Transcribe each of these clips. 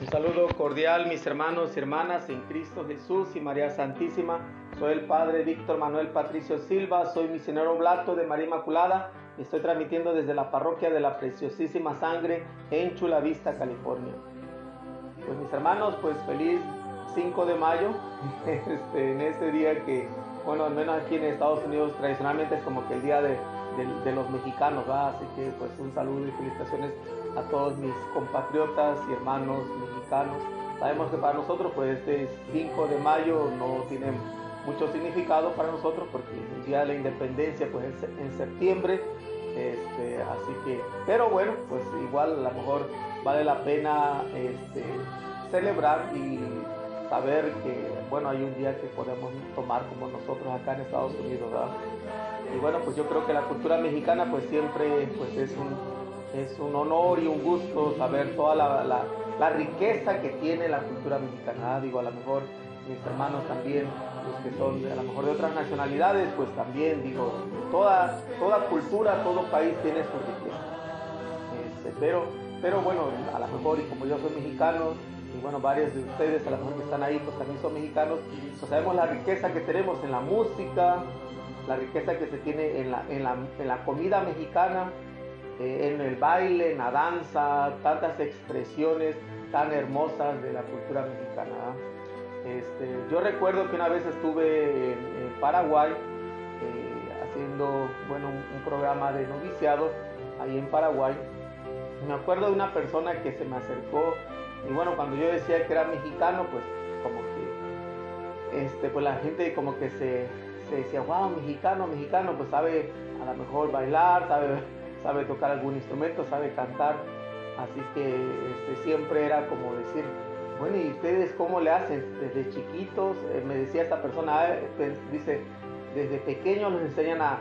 Un saludo cordial, mis hermanos y hermanas en Cristo Jesús y María Santísima. Soy el Padre Víctor Manuel Patricio Silva, soy misionero oblato de María Inmaculada y estoy transmitiendo desde la parroquia de la Preciosísima Sangre en Chula Vista, California. Pues mis hermanos, pues feliz 5 de mayo, este, en este día que, bueno, al menos aquí en Estados Unidos tradicionalmente es como que el día de, los mexicanos, ¿verdad? Así que pues un saludo y felicitaciones a todos mis compatriotas y hermanos mexicanos. Sabemos que para nosotros pues este 5 de mayo no tiene mucho significado para nosotros porque el día de la independencia pues es en septiembre, este, así que, pero bueno, pues igual a lo mejor vale la pena este, celebrar y saber que, bueno, hay un día que podemos tomar como nosotros acá en Estados Unidos. Y bueno, pues yo creo que la cultura mexicana pues siempre pues es un, es un honor y un gusto saber toda la, la, riqueza que tiene la cultura mexicana. Digo, a lo mejor mis hermanos también, los que son a lo mejor de otras nacionalidades, pues también, digo, toda, toda cultura, todo país tiene su riqueza. Este, pero, pero bueno, a lo mejor, y como yo soy mexicano, y bueno, varios de ustedes a lo mejor que están ahí, pues también son mexicanos, pues sabemos la riqueza que tenemos en la música, la riqueza que se tiene en la, en la, en la comida mexicana, eh, en el baile, en la danza, tantas expresiones tan hermosas de la cultura mexicana. Este, yo recuerdo que una vez estuve en, Paraguay eh, haciendo bueno, un, programa de noviciado ahí en Paraguay. Me acuerdo de una persona que se me acercó y bueno, cuando yo decía que era mexicano, pues como que este, pues la gente como que se, decía, wow, mexicano, mexicano, pues sabe a lo mejor bailar, sabe, sabe tocar algún instrumento, sabe cantar. Así que este, siempre era como decir, bueno, ¿y ustedes cómo le hacen? Desde chiquitos, eh, me decía esta persona, ah, pues, dice, desde pequeños los enseñan a,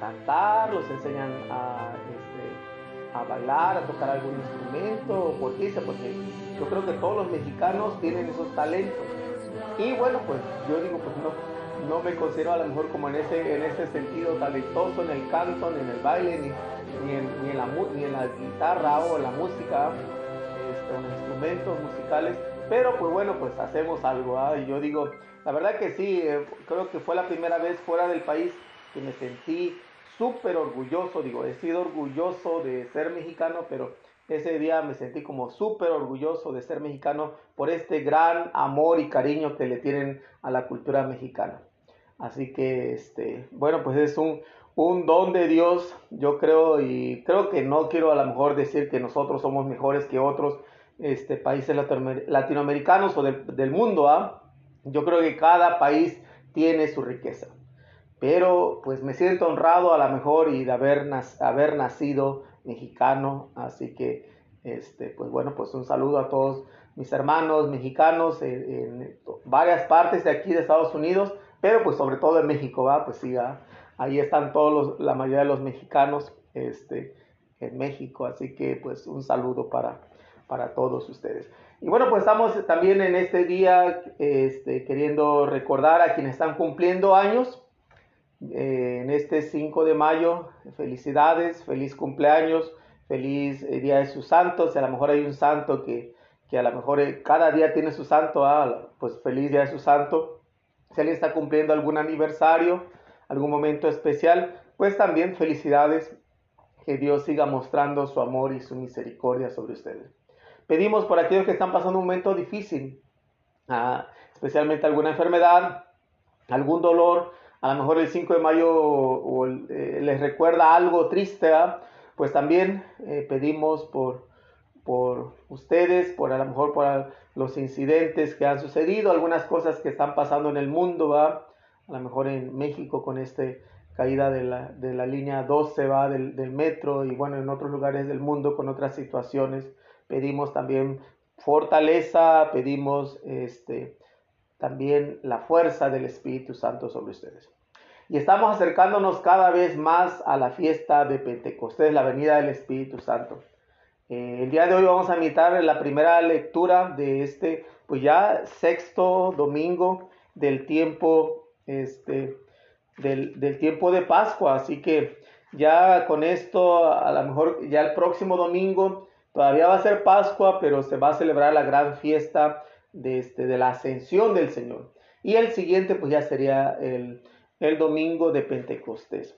cantar, los enseñan a, este, a bailar, a tocar algún instrumento, ¿por qué? Porque yo creo que todos los mexicanos tienen esos talentos. Y bueno, pues yo digo, pues no, no me considero a lo mejor como en ese, en ese sentido talentoso en el canto, ni en el baile, ni, ni, en, ni, en, la, ni en la guitarra o la música, este, los instrumentos musicales pero pues bueno, pues hacemos algo. ¿ah? Y yo digo, la verdad que sí, eh, creo que fue la primera vez fuera del país que me sentí súper orgulloso. Digo, he sido orgulloso de ser mexicano, pero ese día me sentí como súper orgulloso de ser mexicano por este gran amor y cariño que le tienen a la cultura mexicana. Así que, este, bueno, pues es un, un don de Dios, yo creo, y creo que no quiero a lo mejor decir que nosotros somos mejores que otros, este, países latinoamericanos o del, mundo. ¿ah? Yo creo que cada país tiene su riqueza. Pero pues me siento honrado a lo mejor y de haber, haber nacido mexicano. Así que, este, pues bueno, pues un saludo a todos mis hermanos mexicanos en, varias partes de aquí de Estados Unidos, pero pues sobre todo en México, ¿va? Pues sí, ahí están todos la mayoría de los mexicanos este, en México. Así que pues un saludo para, para todos ustedes. Y bueno, pues estamos también en este día este, queriendo recordar a quienes están cumpliendo años. Eh, en este 5 de mayo, felicidades, feliz cumpleaños, feliz eh, Día de sus santos. A lo mejor hay un santo que, que a lo mejor eh, cada día tiene su santo, ah, pues feliz Día de su santo. Si alguien está cumpliendo algún aniversario, algún momento especial, pues también felicidades. Que Dios siga mostrando su amor y su misericordia sobre ustedes. Pedimos por aquellos que están pasando un momento difícil, ah, especialmente alguna enfermedad, algún dolor, a lo mejor el 5 de mayo eh, les recuerda algo triste, pues también eh, pedimos por, por ustedes, por a lo mejor por los incidentes que han sucedido, algunas cosas que están pasando en el mundo, ¿va? A lo mejor en México con esta caída de la, de la, línea 12 ¿va? Del, del metro y bueno, en otros lugares del mundo con otras situaciones pedimos también fortaleza, pedimos este, también la fuerza del Espíritu Santo sobre ustedes. Y estamos acercándonos cada vez más a la fiesta de Pentecostés, la venida del Espíritu Santo. Eh, el día de hoy vamos a invitar la primera lectura de este, pues ya sexto domingo del tiempo, este, del, del tiempo de Pascua. Así que ya con esto, a lo mejor ya el próximo domingo Todavía va a ser Pascua, pero se va a celebrar la gran fiesta de, este, de la ascensión del Señor. Y el siguiente pues ya sería el, el domingo de Pentecostés.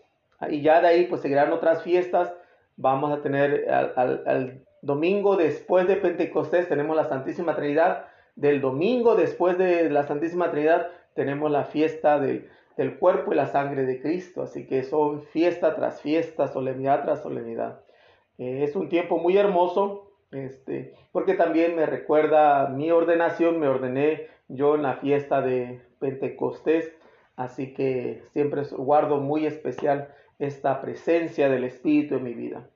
Y ya de ahí pues seguirán otras fiestas. Vamos a tener al, domingo después de Pentecostés tenemos la Santísima Trinidad. Del domingo después de la Santísima Trinidad tenemos la fiesta del cuerpo y la sangre de Cristo. Así que son fiesta tras fiesta, solemnidad tras solemnidad. Eh, es un tiempo muy hermoso, este, porque también me recuerda mi ordenación, me ordené yo en la fiesta de Pentecostés, así que siempre guardo muy especial esta presencia del Espíritu en mi vida.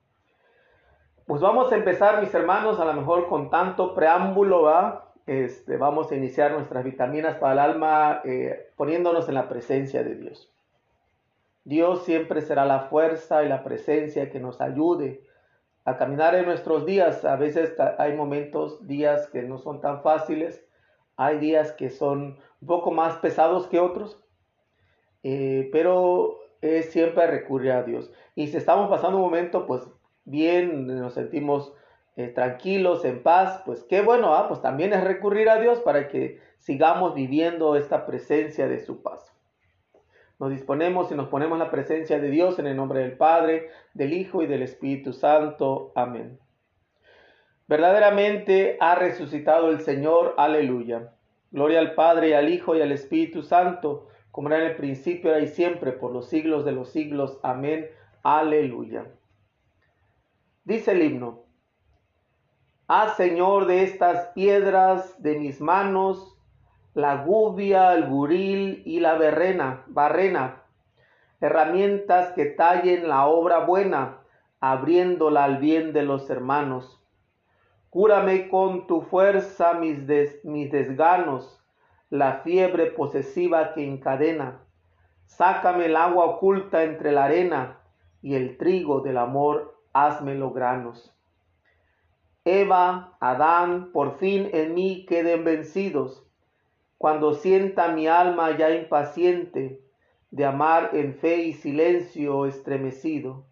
Pues vamos a empezar, mis hermanos, a lo mejor con tanto preámbulo, ¿va? Este, vamos a iniciar nuestras vitaminas para el alma eh, poniéndonos en la presencia de Dios. Dios siempre será la fuerza y la presencia que nos ayude a caminar en nuestros días. A veces hay momentos, días que no son tan fáciles, hay días que son un poco más pesados que otros, eh, pero es siempre recurrir a Dios. Y si estamos pasando un momento, pues bien, nos sentimos eh, tranquilos, en paz, pues qué bueno, ¿ah? pues también es recurrir a Dios para que sigamos viviendo esta presencia de su paz. Nos disponemos y nos ponemos la presencia de Dios en el nombre del Padre, del Hijo y del Espíritu Santo. Amén. Verdaderamente ha resucitado el Señor. Aleluya. Gloria al Padre y al Hijo y al Espíritu Santo, como era en el principio, ahora y siempre, por los siglos de los siglos. Amén. Aleluya. Dice el himno. Haz, Señor, de estas piedras de mis manos la gubia, el buril y la berrena, barrena, herramientas que tallen la obra buena, abriéndola al bien de los hermanos. Cúrame con tu fuerza mis, desganos, la fiebre posesiva que encadena. Sácame el agua oculta entre la arena y el trigo del amor, házmelo granos. Eva, Adán, por fin en mí queden vencidos cuando sienta mi alma ya impaciente de amar en fe y silencio estremecido.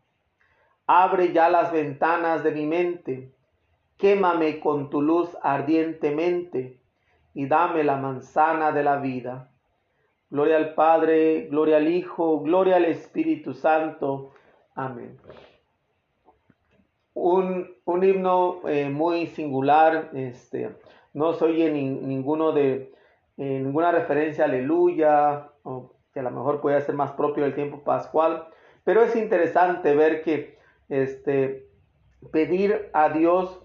Abre ya las ventanas de mi mente, quémame con tu luz ardientemente y dame la manzana de la vida. Gloria al Padre, gloria al Hijo, gloria al Espíritu Santo. Amén. Un, himno eh, muy singular. Este, no soy en ninguno de, eh, ninguna referencia aleluya, o que a lo mejor puede ser más propio del tiempo pascual, pero es interesante ver que este, pedir a Dios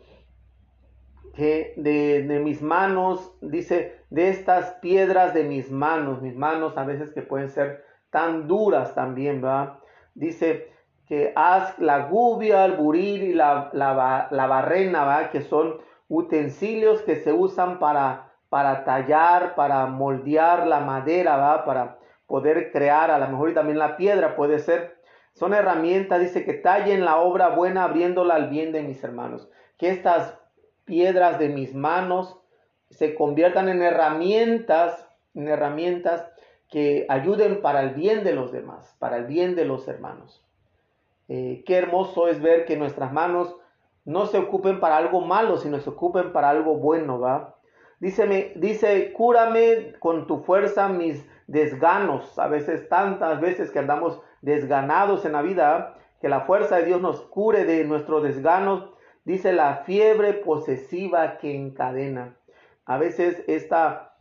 que de, mis manos, dice, de estas piedras de mis manos, mis manos a veces que pueden ser tan duras también, ¿va? Dice haz la gubia, el buril y la, la, la barrena. Que son utensilios que se usan para para tallar, para moldear la madera, para poder crear, a lo mejor y también la piedra puede ser. Son herramientas, dice que tallen la obra buena abriéndola al bien de mis hermanos. Que estas piedras de mis manos se conviertan en herramientas, en herramientas que ayuden para el bien de los demás, para el bien de los hermanos. Eh, qué hermoso es ver que nuestras manos no se ocupen para algo malo, sino se ocupen para algo bueno, ¿va? Dice, dice, cúrame con tu fuerza mis desganos. A veces, tantas veces que andamos desganados en la vida, que la fuerza de Dios nos cure de nuestros desganos. Dice la fiebre posesiva que encadena. A veces esta,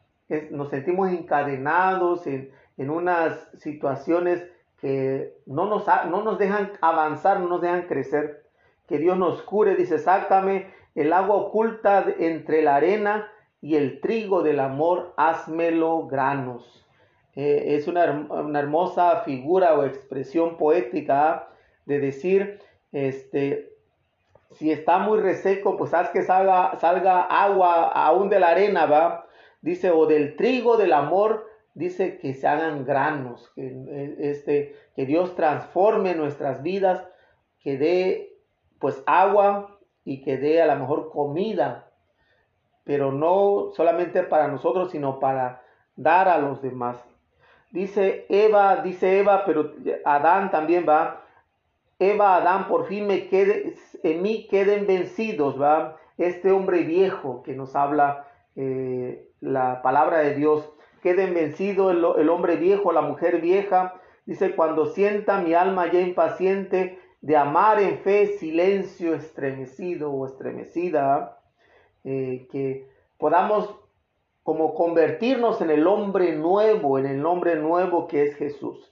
nos sentimos encadenados en, en, unas situaciones que no nos, no nos dejan avanzar, no nos dejan crecer. Que Dios nos cure. Dice, sácame el agua oculta entre la arena y el trigo del amor, házmelo granos. Eh, es una, hermosa figura o expresión poética de decir, este, si está muy reseco, pues haz que salga, salga agua aún de la arena, ¿va? Dice, o del trigo del amor, dice que se hagan granos, que, eh, este, que Dios transforme nuestras vidas, que dé pues agua y que dé a lo mejor comida pero no solamente para nosotros, sino para dar a los demás. Dice Eva, dice Eva, pero Adán también va. Eva, Adán, por fin me quede, en mí queden vencidos, ¿va? Este hombre viejo que nos habla eh, la palabra de Dios, queden vencidos el, hombre viejo, la mujer vieja, dice, cuando sienta mi alma ya impaciente de amar en fe, silencio estremecido o estremecida, eh, que podamos como convertirnos en el hombre nuevo, en el hombre nuevo que es Jesús.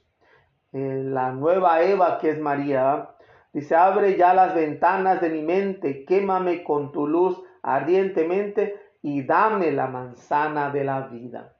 la nueva Eva que es María, dice, abre ya las ventanas de mi mente, quémame con tu luz ardientemente y dame la manzana de la vida.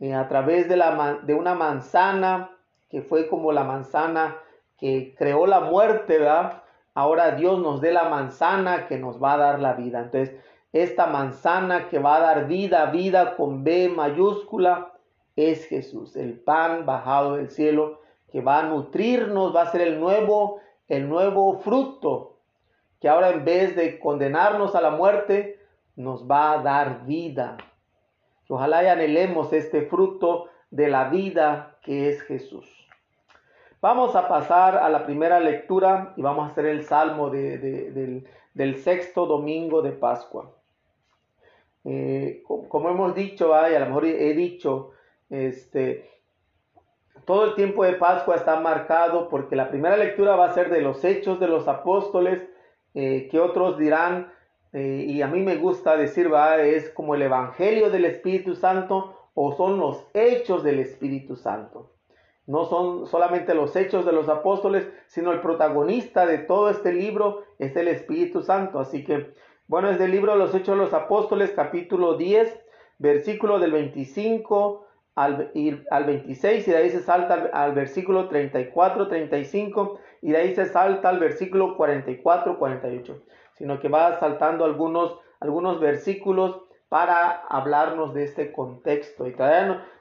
Eh, a través de, la, de una manzana que fue como la manzana que creó la muerte, ¿verdad? Ahora Dios nos dé la manzana que nos va a dar la vida. Entonces, esta manzana que va a dar vida, vida con B mayúscula, es Jesús, el pan bajado del cielo que va a nutrirnos, va a ser el nuevo, el nuevo fruto que ahora en vez de condenarnos a la muerte, nos va a dar vida. Ojalá y anhelemos este fruto de la vida que es Jesús. Vamos a pasar a la primera lectura y vamos a hacer el salmo del, sexto domingo de Pascua. Eh, como hemos dicho, y a lo mejor he dicho, este, todo el tiempo de Pascua está marcado porque la primera lectura va a ser de los hechos de los apóstoles, eh, que otros dirán, eh, y a mí me gusta decir, va, es como el Evangelio del Espíritu Santo o son los hechos del Espíritu Santo. No son solamente los hechos de los apóstoles, sino el protagonista de todo este libro es el Espíritu Santo. Así que, bueno, es del libro de los hechos de los apóstoles, capítulo 10, versículo del 25 al, al 26, y de ahí se salta al, al versículo 34, 35, y de ahí se salta al versículo 44, 48. Sino que va saltando algunos, algunos versículos para hablarnos de este contexto. Y,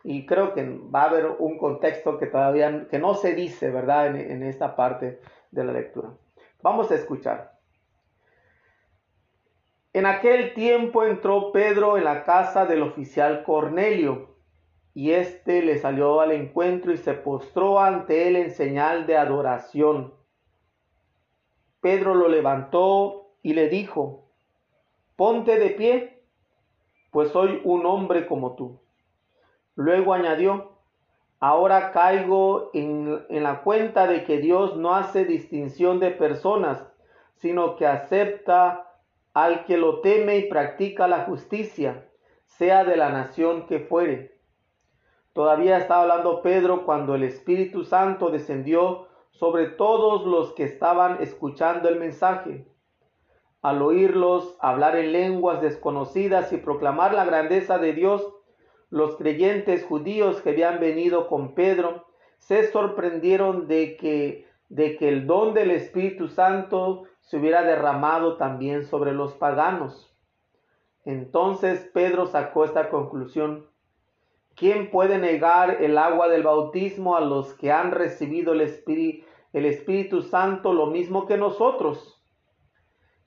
y creo que va a haber un contexto que todavía que no se dice, ¿verdad? En, en esta parte de la lectura. Vamos a escuchar. En aquel tiempo entró Pedro en la casa del oficial Cornelio, y éste le salió al encuentro y se postró ante él en señal de adoración. Pedro lo levantó y le dijo, ponte de pie pues soy un hombre como tú. Luego añadió, ahora caigo en, la cuenta de que Dios no hace distinción de personas, sino que acepta al que lo teme y practica la justicia, sea de la nación que fuere. Todavía estaba hablando Pedro cuando el Espíritu Santo descendió sobre todos los que estaban escuchando el mensaje al oírlos hablar en lenguas desconocidas y proclamar la grandeza de Dios, los creyentes judíos que habían venido con Pedro se sorprendieron de que, de que el don del Espíritu Santo se hubiera derramado también sobre los paganos. Entonces Pedro sacó esta conclusión. ¿Quién puede negar el agua del bautismo a los que han recibido el Espíritu, el Espíritu Santo lo mismo que nosotros?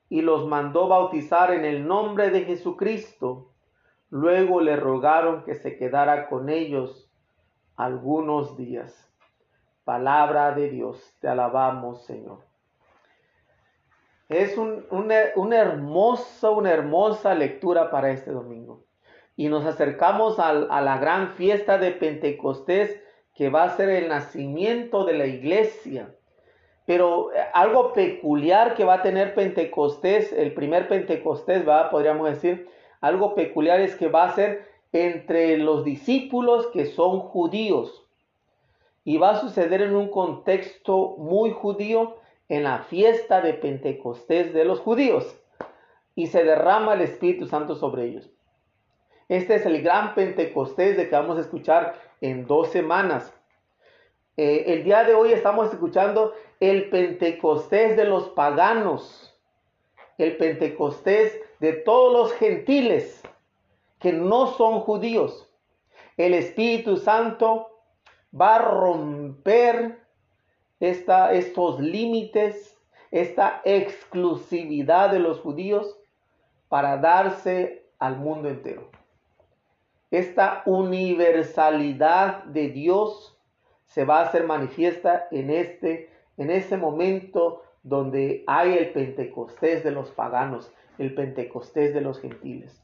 Y los mandó bautizar en el nombre de Jesucristo. Luego le rogaron que se quedara con ellos algunos días. Palabra de Dios, te alabamos Señor. Es una, hermosa, una hermosa lectura para este domingo. Y nos acercamos a la gran fiesta de Pentecostés que va a ser el nacimiento de la iglesia. Pero eh, algo peculiar que va a tener Pentecostés, el primer Pentecostés, ¿va? podríamos decir, algo peculiar es que va a ser entre los discípulos que son judíos. Y va a suceder en un contexto muy judío, en la fiesta de Pentecostés de los judíos. Y se derrama el Espíritu Santo sobre ellos. Este es el gran Pentecostés de que vamos a escuchar en dos semanas. Eh, el día de hoy estamos escuchando el Pentecostés de los paganos, el Pentecostés de todos los gentiles que no son judíos. El Espíritu Santo va a romper esta, estos límites, esta exclusividad de los judíos para darse al mundo entero. Esta universalidad de Dios se va a hacer manifiesta en este, en ese momento donde hay el Pentecostés de los paganos, el Pentecostés de los gentiles.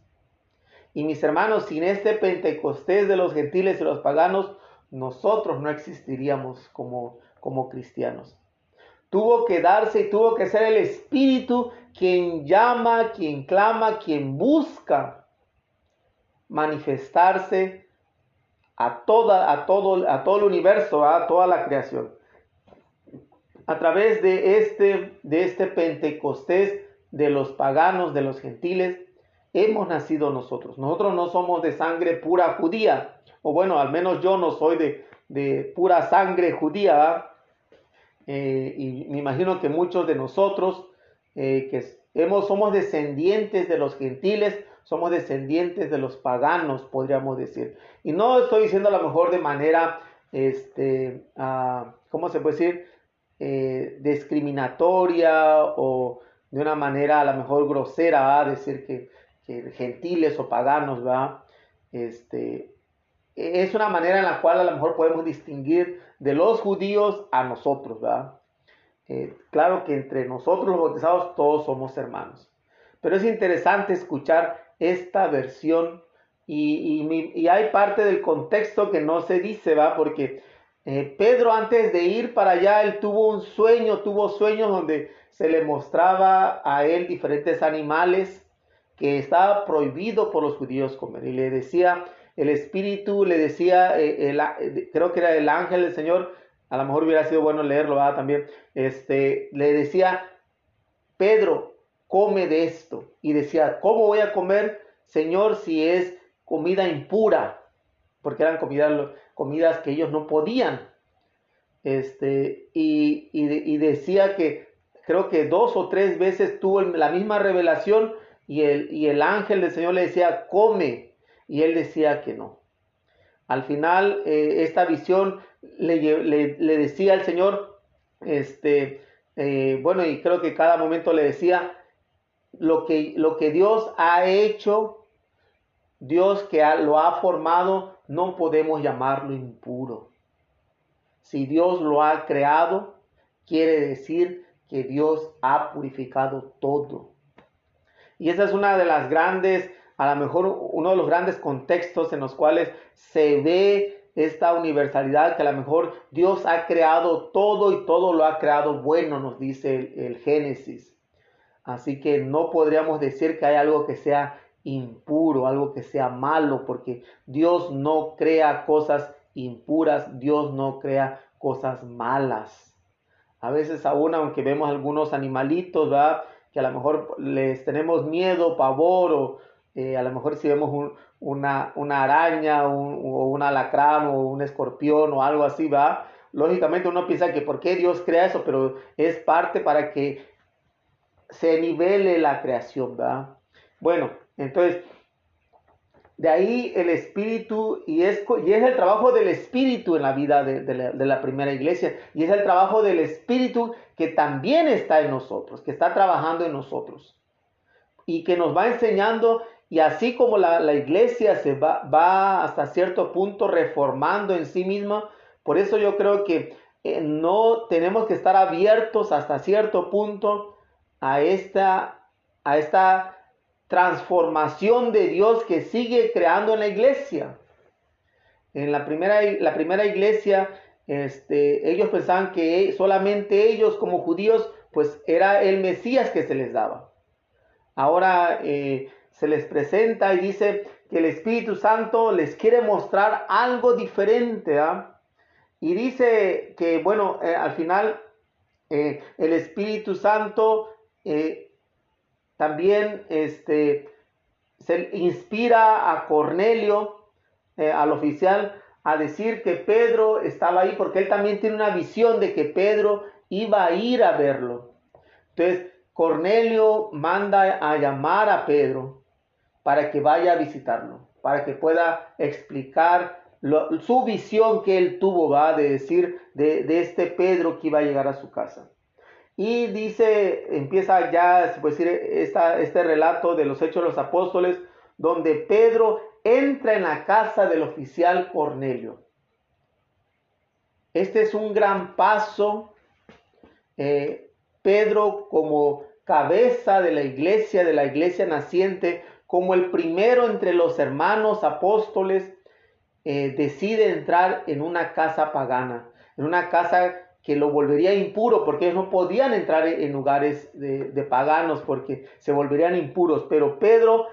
Y mis hermanos, sin este Pentecostés de los gentiles y los paganos, nosotros no existiríamos como, como cristianos. Tuvo que darse y tuvo que ser el Espíritu quien llama, quien clama, quien busca manifestarse a, toda, a, todo, a todo el universo, a toda la creación. A través de este, de este Pentecostés de los paganos, de los gentiles, hemos nacido nosotros. Nosotros no somos de sangre pura judía, o bueno, al menos yo no soy de, de pura sangre judía, eh, y me imagino que muchos de nosotros eh, que somos descendientes de los gentiles, somos descendientes de los paganos, podríamos decir. Y no estoy diciendo a lo mejor de manera, este, ah, ¿cómo se puede decir? Eh, discriminatoria o de una manera a lo mejor grosera, a decir que, que, gentiles o paganos, ¿va? Este, es una manera en la cual a lo mejor podemos distinguir de los judíos a nosotros, ¿verdad? Eh, claro que entre nosotros los bautizados todos somos hermanos. Pero es interesante escuchar esta versión y, hay parte del contexto que no se dice, ¿va? Porque eh, Pedro antes de ir para allá, él tuvo un sueño, tuvo sueños donde se le mostraba a él diferentes animales que estaba prohibido por los judíos comer. Y le decía, el Espíritu le decía, eh, creo que era el ángel del Señor, a lo mejor hubiera sido bueno leerlo también, este, le decía, Pedro, come de esto. Y decía, ¿cómo voy a comer, Señor, si es comida impura? Porque eran comidas, comidas que ellos no podían. Este, y, y, decía que creo que dos o tres veces tuvo la misma revelación y el, y el ángel del Señor le decía, come y él decía que no. Al final, eh, esta visión le, decía al Señor, este, eh, bueno, y creo que cada momento le decía, lo que, lo que Dios ha hecho, Dios que lo ha formado, no podemos llamarlo impuro. Si Dios lo ha creado, quiere decir que Dios ha purificado todo. Y esa es una de las grandes a lo mejor uno de los grandes contextos en los cuales se ve esta universalidad que a lo mejor Dios ha creado todo y todo lo ha creado bueno, nos dice el, Génesis. Así que no podríamos decir que hay algo que sea impuro, algo que sea malo, porque Dios no crea cosas impuras, Dios no crea cosas malas. A veces aún aunque vemos algunos animalitos, ¿verdad? que a lo mejor les tenemos miedo, pavor o, eh, a lo mejor si vemos una, araña o un alacrán o un escorpión o algo así, va. Lógicamente uno piensa que por qué Dios crea eso, pero es parte para que se nivele la creación, ¿va? Bueno, entonces, de ahí el espíritu, y es, y es el trabajo del espíritu en la vida de, de, la, primera iglesia, y es el trabajo del espíritu que también está en nosotros, que está trabajando en nosotros, y que nos va enseñando y así como la, iglesia se va, va, hasta cierto punto reformando en sí misma, por eso yo creo que eh, no tenemos que estar abiertos hasta cierto punto a esta, a esta transformación de Dios que sigue creando en la iglesia. En la primera, la primera iglesia, este, ellos pensaban que solamente ellos como judíos, pues era el Mesías que se les daba. Ahora eh, se les presenta y dice que el Espíritu Santo les quiere mostrar algo diferente. ¿ah? Y dice que, bueno, eh, al final eh, el Espíritu Santo eh, también este, se inspira a Cornelio, al oficial, a decir que Pedro estaba ahí porque él también tiene una visión de que Pedro iba a ir a verlo. Entonces, Cornelio manda a llamar a Pedro para que vaya a visitarlo, para que pueda explicar su visión que él tuvo, va de decir de, este Pedro que iba a llegar a su casa. Y dice, empieza ya, se puede decir, este relato de los hechos de los apóstoles, donde Pedro entra en la casa del oficial Cornelio. Este es un gran paso eh, Pedro como cabeza de la iglesia, de la iglesia naciente, como el primero entre los hermanos apóstoles, eh, decide entrar en una casa pagana, en una casa que lo volvería impuro, porque ellos no podían entrar en lugares de, de paganos, porque se volverían impuros. Pero Pedro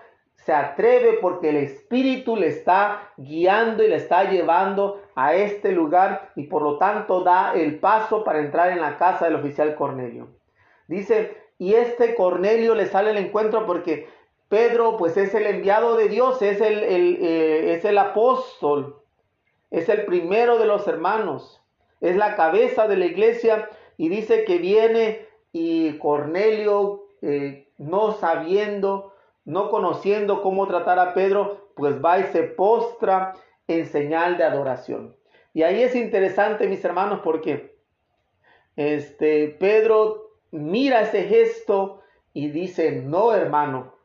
se atreve porque el Espíritu le está guiando y le está llevando a este lugar y por lo tanto da el paso para entrar en la casa del oficial Cornelio. Dice, y este Cornelio le sale al encuentro porque Pedro pues es el enviado de Dios, es el, eh, es el apóstol, es el primero de los hermanos, es la cabeza de la iglesia y dice que viene y Cornelio eh, no sabiendo, no conociendo cómo tratar a Pedro, pues va y se postra en señal de adoración. Y ahí es interesante, mis hermanos, porque este Pedro mira ese gesto y dice, no hermano,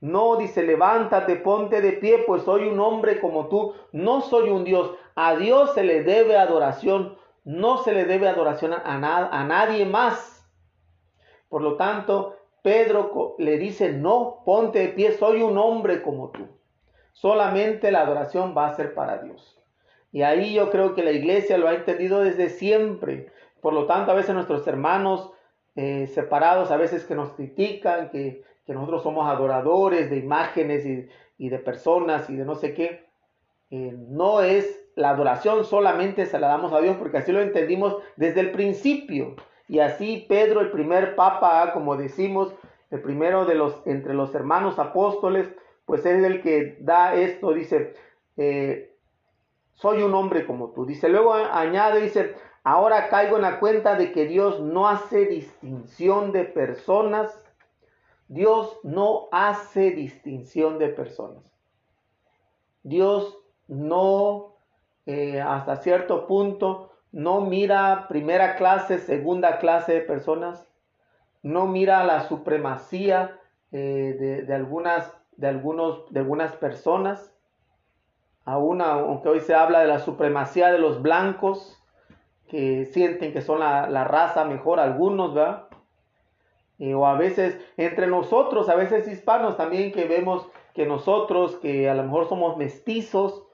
no dice, levántate, ponte de pie, pues soy un hombre como tú, no soy un Dios. A Dios se le debe adoración, no se le debe adoración a, a nadie más. Por lo tanto, Pedro le dice, no, ponte de pie, soy un hombre como tú. Solamente la adoración va a ser para Dios. Y ahí yo creo que la iglesia lo ha entendido desde siempre. Por lo tanto, a veces nuestros hermanos eh, separados, a veces que nos critican, que, nosotros somos adoradores de imágenes y, de personas y de no sé qué. Eh, no es la adoración solamente se la damos a Dios porque así lo entendimos desde el principio. Y así Pedro, el primer papa, como decimos, el primero de los entre los hermanos apóstoles, pues es el que da esto, dice, eh, soy un hombre como tú. Dice, luego añade, dice, Ahora caigo en la cuenta de que Dios no hace distinción de personas. Dios no hace distinción de personas. Dios no, eh, hasta cierto punto, no mira primera clase, segunda clase de personas. No mira la supremacía eh, de, algunas, de, algunos, de algunas personas. Aún, aunque hoy se habla de la supremacía de los blancos, que sienten que son la, raza mejor, algunos, ¿verdad? Eh, o a veces entre nosotros, a veces hispanos también que vemos que nosotros, que a lo mejor somos mestizos,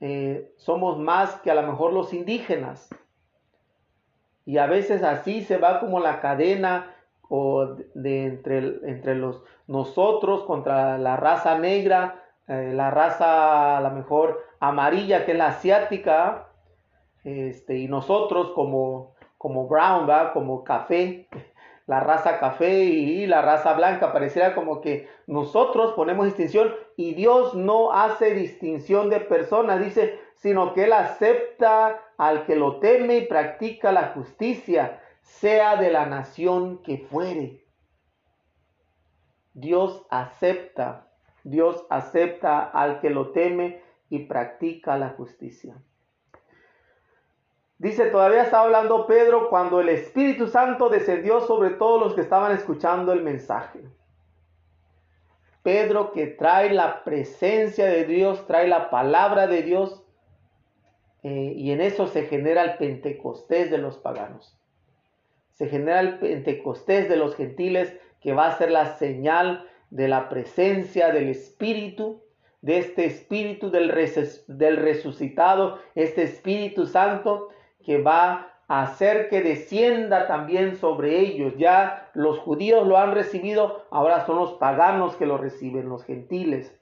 eh, somos más que a lo mejor los indígenas. Y a veces así se va como la cadena o de, entre, entre los nosotros contra la raza negra, eh, la raza a lo mejor amarilla que es la asiática, este, y nosotros como, como brown, como café, la raza café y la raza blanca, pareciera como que nosotros ponemos distinción y Dios no hace distinción de personas, dice, sino que Él acepta al que lo teme y practica la justicia, sea de la nación que fuere. Dios acepta, Dios acepta al que lo teme y practica la justicia. Dice, todavía estaba hablando Pedro cuando el Espíritu Santo descendió sobre todos los que estaban escuchando el mensaje. Pedro que trae la presencia de Dios, trae la palabra de Dios, eh, y en eso se genera el Pentecostés de los paganos. Se genera el Pentecostés de los gentiles, que va a ser la señal de la presencia del Espíritu, de este Espíritu del, del resucitado, este Espíritu Santo que va a hacer que descienda también sobre ellos. Ya los judíos lo han recibido, ahora son los paganos que lo reciben, los gentiles.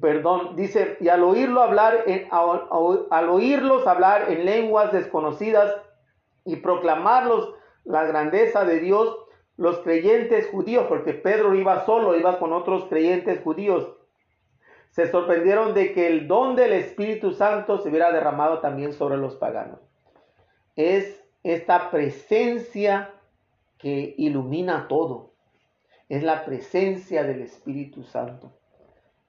Perdón, dice, y al oírlo hablar, al oírlos hablar en lenguas desconocidas y proclamarlos la grandeza de Dios, los creyentes judíos, porque Pedro iba solo, iba con otros creyentes judíos, se sorprendieron de que el don del Espíritu Santo se hubiera derramado también sobre los paganos. Es esta presencia que ilumina todo. Es la presencia del Espíritu Santo.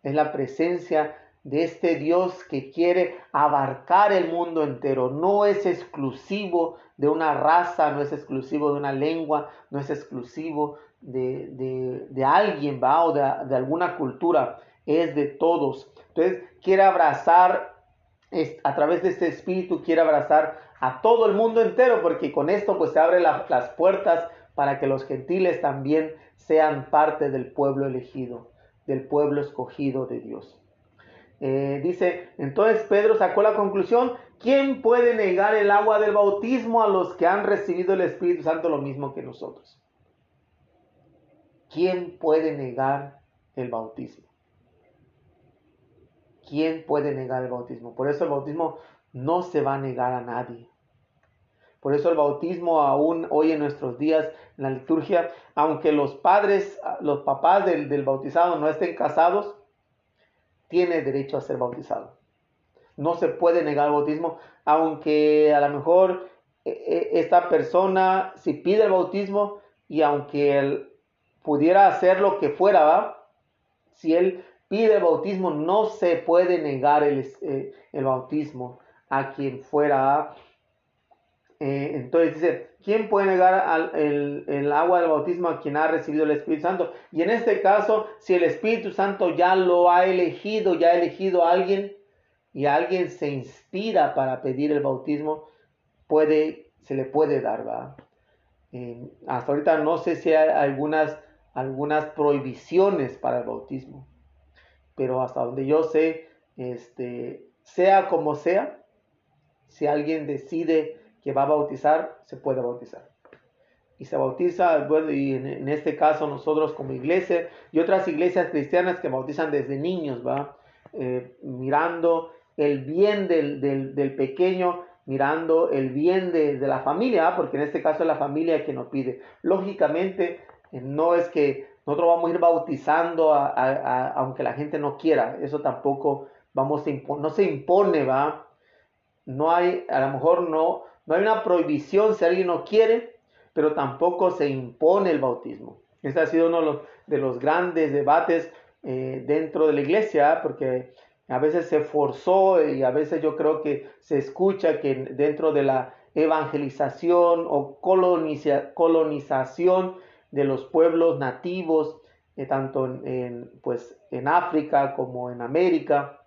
Es la presencia de este Dios que quiere abarcar el mundo entero. No es exclusivo de una raza, no es exclusivo de una lengua, no es exclusivo de, alguien, ¿va? O de, de alguna cultura es de todos. Entonces, quiere abrazar, a través de este espíritu, quiere abrazar a todo el mundo entero, porque con esto pues se abren las puertas para que los gentiles también sean parte del pueblo elegido, del pueblo escogido de Dios. Eh, dice, entonces Pedro sacó la conclusión, ¿quién puede negar el agua del bautismo a los que han recibido el Espíritu Santo lo mismo que nosotros? ¿Quién puede negar el bautismo? ¿Quién puede negar el bautismo? Por eso el bautismo no se va a negar a nadie. Por eso el bautismo aún hoy en nuestros días, en la liturgia, aunque los padres, los papás del, del bautizado no estén casados, tiene derecho a ser bautizado. No se puede negar el bautismo, aunque a lo mejor e, e, esta persona, si pide el bautismo y aunque él pudiera hacer lo que fuera, ¿va? si él pide el bautismo, no se puede negar el, eh, el bautismo a quien fuera. Eh, entonces dice, ¿quién puede negar el, agua del bautismo a quien ha recibido el Espíritu Santo? Y en este caso, si el Espíritu Santo ya lo ha elegido, ya ha elegido a alguien y alguien se inspira para pedir el bautismo, puede, se le puede dar, ¿va? Eh, hasta ahorita no sé si hay algunas, algunas prohibiciones para el bautismo, pero hasta donde yo sé, este, sea como sea, si alguien decide que va a bautizar, se puede bautizar. Y se bautiza, bueno, y en, este caso nosotros como iglesia y otras iglesias cristianas que bautizan desde niños, ¿va? Eh, mirando el bien del, pequeño, mirando el bien de, la familia, porque en este caso es la familia que nos pide. Lógicamente, eh, no es que nosotros vamos a ir bautizando aunque la gente no quiera, eso tampoco vamos a no se impone, ¿va? no hay, a lo mejor no, no hay una prohibición si alguien no quiere, pero tampoco se impone el bautismo. Este ha sido uno de los, grandes debates eh, dentro de la iglesia, porque a veces se forzó y a veces yo creo que se escucha que dentro de la evangelización o colonización de los pueblos nativos, eh, tanto en, pues, en África como en América,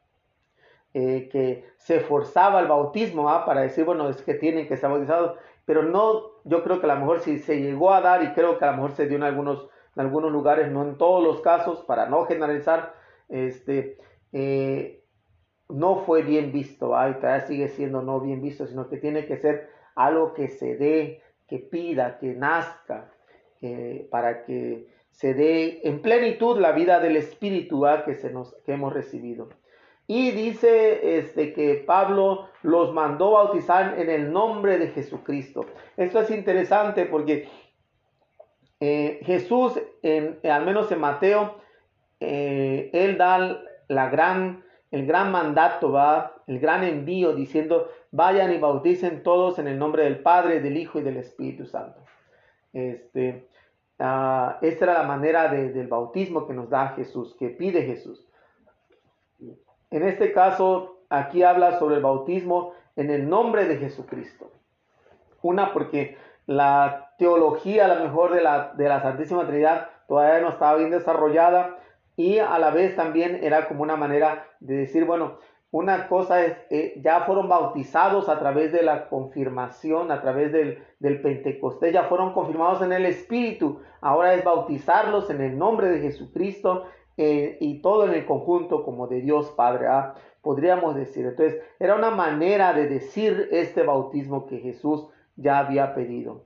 eh, que se forzaba el bautismo ¿ah? para decir, bueno, es que tienen que estar bautizados, pero no, yo creo que a lo mejor si se llegó a dar, y creo que a lo mejor se dio en algunos, en algunos lugares, no en todos los casos, para no generalizar, este, eh, no fue bien visto, ¿ah? y todavía sigue siendo no bien visto, sino que tiene que ser algo que se dé, que pida, que nazca, para que se dé en plenitud la vida del Espíritu que, se nos, que hemos recibido. Y dice este, que Pablo los mandó bautizar en el nombre de Jesucristo. Esto es interesante porque eh, Jesús, al menos en Mateo, eh, él da la gran, el gran mandato, ¿va? el gran envío, diciendo, vayan y bauticen todos en el nombre del Padre, del Hijo y del Espíritu Santo. Este, uh, esta era la manera del bautismo que nos da Jesús, que pide Jesús. En este caso, aquí habla sobre el bautismo en el nombre de Jesucristo. Una, porque la teología a lo mejor de la, de la Santísima Trinidad todavía no estaba bien desarrollada y a la vez también era como una manera de decir, bueno, una cosa es, eh, ya fueron bautizados a través de la confirmación, a través del, del Pentecostés, ya fueron confirmados en el Espíritu, ahora es bautizarlos en el nombre de Jesucristo eh, y todo en el conjunto como de Dios Padre, ¿ah? podríamos decir. Entonces, era una manera de decir este bautismo que Jesús ya había pedido.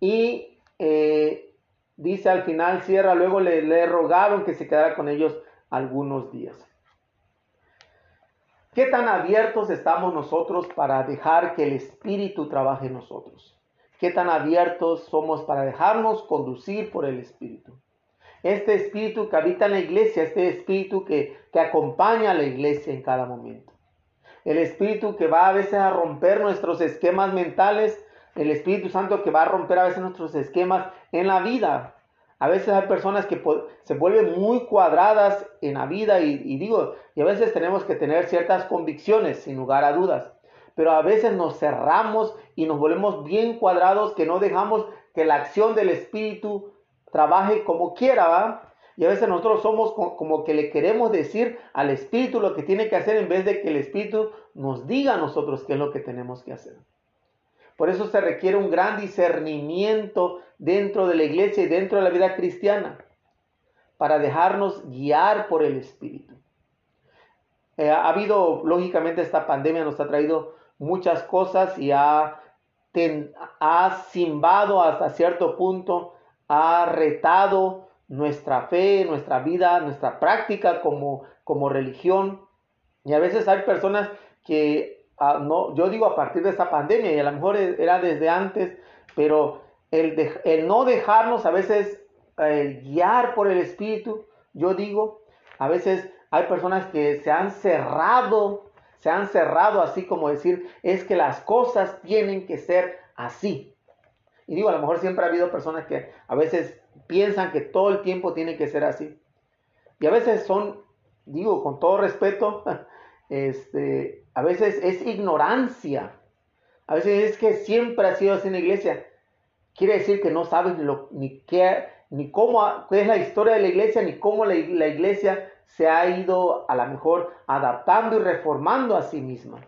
Y eh, dice al final, cierra, luego le, le rogaron que se quedara con ellos algunos días. ¿Qué tan abiertos estamos nosotros para dejar que el Espíritu trabaje en nosotros? ¿Qué tan abiertos somos para dejarnos conducir por el Espíritu? este espíritu que habita en la iglesia, este espíritu que, acompaña a la iglesia en cada momento. El espíritu que va a veces a romper nuestros esquemas mentales, el Espíritu Santo que va a romper a veces nuestros esquemas en la vida. A veces hay personas que se vuelven muy cuadradas en la vida y, digo, y a veces tenemos que tener ciertas convicciones sin lugar a dudas. Pero a veces nos cerramos y nos volvemos bien cuadrados que no dejamos que la acción del Espíritu trabaje como quiera, ¿va? Y a veces nosotros somos como que le queremos decir al Espíritu lo que tiene que hacer en vez de que el Espíritu nos diga a nosotros qué es lo que tenemos que hacer. Por eso se requiere un gran discernimiento dentro de la iglesia y dentro de la vida cristiana para dejarnos guiar por el Espíritu. Eh, ha habido, lógicamente, esta pandemia nos ha traído muchas cosas y ha, ha simbado hasta cierto punto, ha retado nuestra fe, nuestra vida, nuestra práctica como, como religión. Y a veces hay personas que, no, yo digo a partir de esta pandemia, y a lo mejor e, era desde antes, pero el, el no dejarnos a veces eh, guiar por el Espíritu, yo digo, a veces hay personas que se han cerrado, se han cerrado así como decir, es que las cosas tienen que ser así. Y digo, a lo mejor siempre ha habido personas que a veces piensan que todo el tiempo tiene que ser así. Y a veces son, digo, con todo respeto, este, a veces es ignorancia. A veces es que siempre ha sido así en la iglesia. Quiere decir que no sabes lo, ni qué, ni cómo es la historia de la iglesia, ni cómo la, iglesia se ha ido a lo mejor adaptando y reformando a sí misma.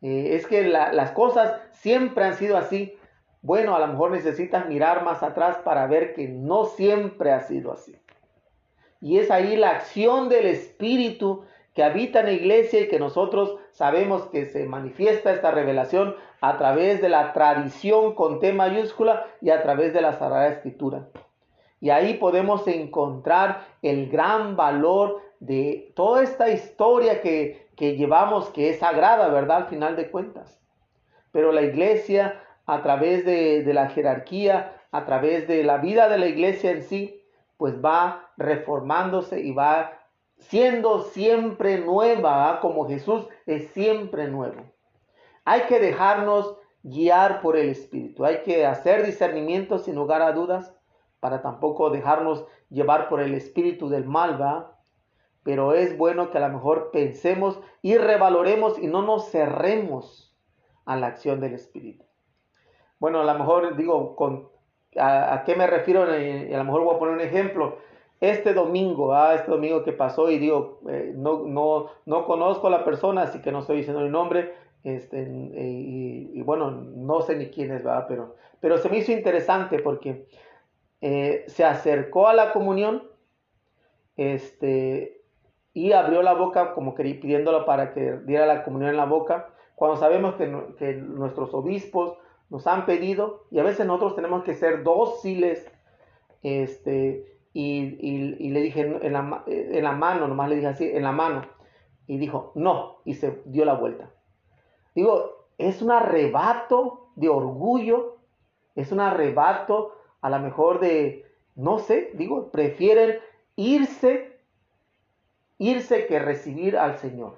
Eh, es que las cosas siempre han sido así. Bueno, a lo mejor necesitas mirar más atrás para ver que no siempre ha sido así. Y es ahí la acción del Espíritu que habita en la iglesia y que nosotros sabemos que se manifiesta esta revelación a través de la tradición con T mayúscula y a través de la Sagrada Escritura. Y ahí podemos encontrar el gran valor de toda esta historia que, llevamos, que es sagrada, ¿verdad? Al final de cuentas. Pero la iglesia, a través de, de la jerarquía, a través de la vida de la iglesia en sí, pues va reformándose y va siendo siempre nueva, ¿ah? como Jesús es siempre nuevo. Hay que dejarnos guiar por el Espíritu. Hay que hacer discernimiento sin lugar a dudas para tampoco dejarnos llevar por el espíritu del mal, ¿va? Pero es bueno que a lo mejor pensemos y revaloremos y no nos cerremos a la acción del espíritu. Bueno, a lo mejor digo, con, a, qué me refiero? A lo mejor voy a poner un ejemplo. Este domingo, ah, este domingo que pasó y digo, eh, no, no, no conozco a la persona, así que no estoy diciendo el nombre, este, y, bueno, no sé ni quién es, ¿verdad? Pero, pero se me hizo interesante porque eh, se acercó a la comunión este, y abrió la boca como que pidiéndolo para que diera la comunión en la boca, cuando sabemos que, que nuestros obispos nos han pedido y a veces nosotros tenemos que ser dóciles este, y, y, le dije en la, en la mano, nomás le dije así, en la mano, y dijo, no, y se dio la vuelta. Digo, es un arrebato de orgullo, es un arrebato a lo mejor de, no sé, digo, prefieren irse, irse que recibir al Señor.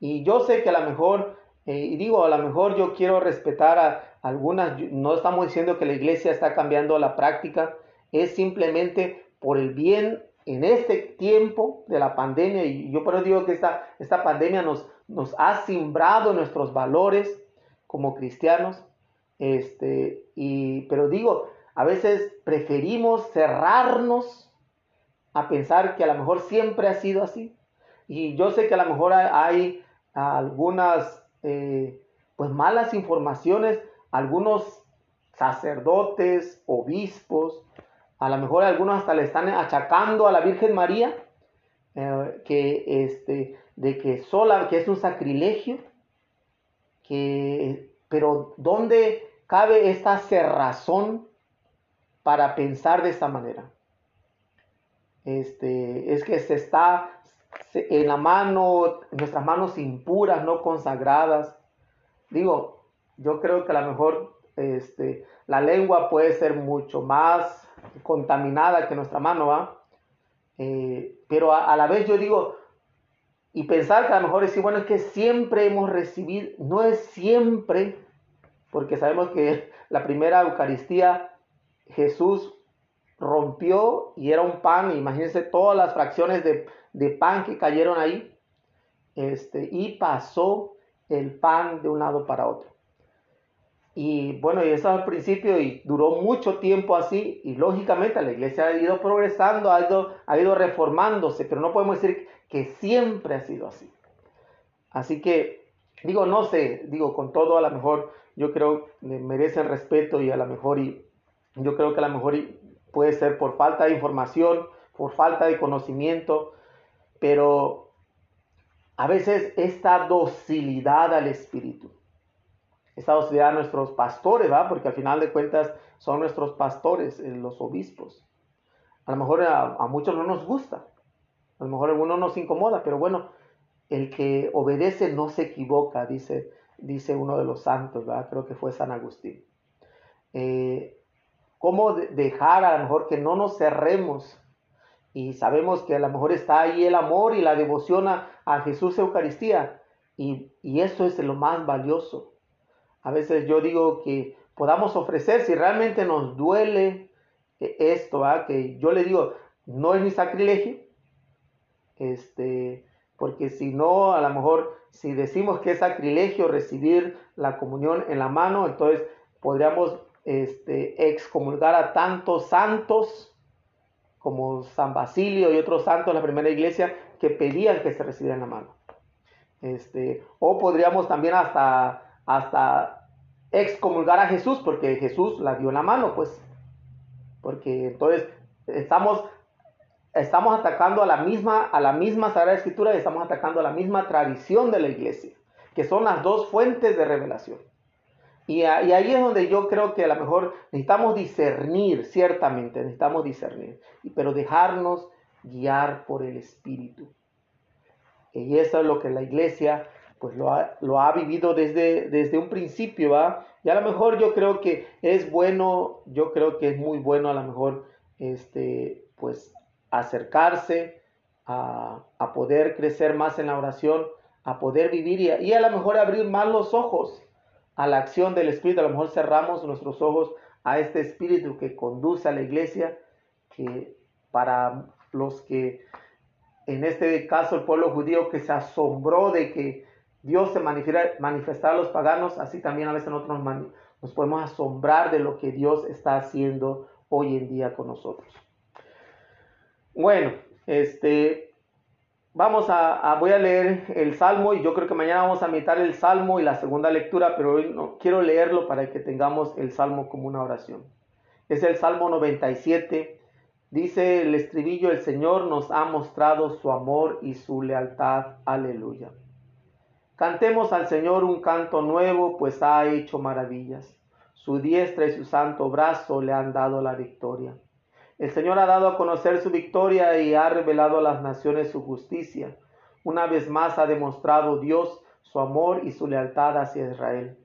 Y yo sé que a lo mejor, eh, y digo, a lo mejor yo quiero respetar a algunas, no estamos diciendo que la iglesia está cambiando la práctica, es simplemente por el bien en este tiempo de la pandemia, y yo por eso digo que esta, esta pandemia nos, nos ha simbrado nuestros valores como cristianos, este, y, pero digo, a veces preferimos cerrarnos a pensar que a lo mejor siempre ha sido así. Y yo sé que a lo mejor hay, algunas eh, pues malas informaciones, algunos sacerdotes, obispos, a lo mejor algunos hasta le están achacando a la Virgen María eh, que este de que sola que es un sacrilegio que pero dónde cabe esta cerrazón para pensar de esta manera este es que se está en la mano nuestras manos impuras no consagradas. Digo yo creo que a lo mejor este la lengua puede ser mucho más contaminada que nuestra mano, ¿va? Eh, pero a, la vez yo digo, y pensar que a lo mejor decir, bueno, es que siempre hemos recibido, no es siempre, porque sabemos que la primera Eucaristía Jesús rompió y era un pan, imagínense todas las fracciones de, de pan que cayeron ahí, este, y pasó el pan de un lado para otro. Y bueno, y eso al principio y duró mucho tiempo así y lógicamente la iglesia ha ido progresando, ha ido, ha ido reformándose, pero no podemos decir que siempre ha sido así. Así que digo, no sé, digo, con todo a lo mejor yo creo que merecen respeto y a lo mejor y, yo creo que a lo mejor puede ser por falta de información, por falta de conocimiento, pero a veces esta docilidad al Espíritu, esta docilidad a nuestros pastores, ¿va? Porque al final de cuentas son nuestros pastores, eh, los obispos. A lo mejor a, a muchos no nos gusta, a lo mejor a algunos nos incomoda, pero bueno, el que obedece no se equivoca, dice, dice uno de los santos, ¿verdad? creo que fue San Agustín. Eh, ¿Cómo dejar a lo mejor que no nos cerremos? Y sabemos que a lo mejor está ahí el amor y la devoción a, Jesús Eucaristía. Y, y, eso es lo más valioso. A veces yo digo que podamos ofrecer, si realmente nos duele esto, ¿verdad? que yo le digo, no es mi sacrilegio, este, porque si no, a lo mejor si decimos que es sacrilegio recibir la comunión en la mano, entonces podríamos este, excomulgar a tantos santos como San Basilio y otros santos de la primera iglesia que pedían que se recibiera en la mano. Este, o podríamos también hasta, hasta excomulgar a Jesús porque Jesús la dio la mano, pues. Porque entonces estamos estamos atacando a la misma, a la misma Sagrada Escritura y estamos atacando a la misma tradición de la iglesia, que son las dos fuentes de revelación. Y, ahí es donde yo creo que a lo mejor necesitamos discernir, ciertamente, necesitamos discernir, pero dejarnos guiar por el Espíritu. Y eso es lo que la iglesia pues lo ha, lo ha vivido desde, desde un principio, ¿va? Y a lo mejor yo creo que es bueno, yo creo que es muy bueno a lo mejor, este, pues acercarse, a, poder crecer más en la oración, a poder vivir y a, y a lo mejor abrir más los ojos a la acción del Espíritu. A lo mejor cerramos nuestros ojos a este Espíritu que conduce a la iglesia, que para los que, en este caso el pueblo judío que se asombró de que Dios se manifestara a los paganos, así también a veces nosotros nos podemos asombrar de lo que Dios está haciendo hoy en día con nosotros. Bueno, este, vamos a, voy a leer el Salmo y yo creo que mañana vamos a meditar el Salmo y la segunda lectura, pero hoy no quiero leerlo para que tengamos el Salmo como una oración. Es el Salmo 97. Dice el estribillo, el Señor nos ha mostrado su amor y su lealtad. Aleluya. Cantemos al Señor un canto nuevo, pues ha hecho maravillas. Su diestra y su santo brazo le han dado la victoria. El Señor ha dado a conocer su victoria y ha revelado a las naciones su justicia. Una vez más ha demostrado Dios su amor y su lealtad hacia Israel.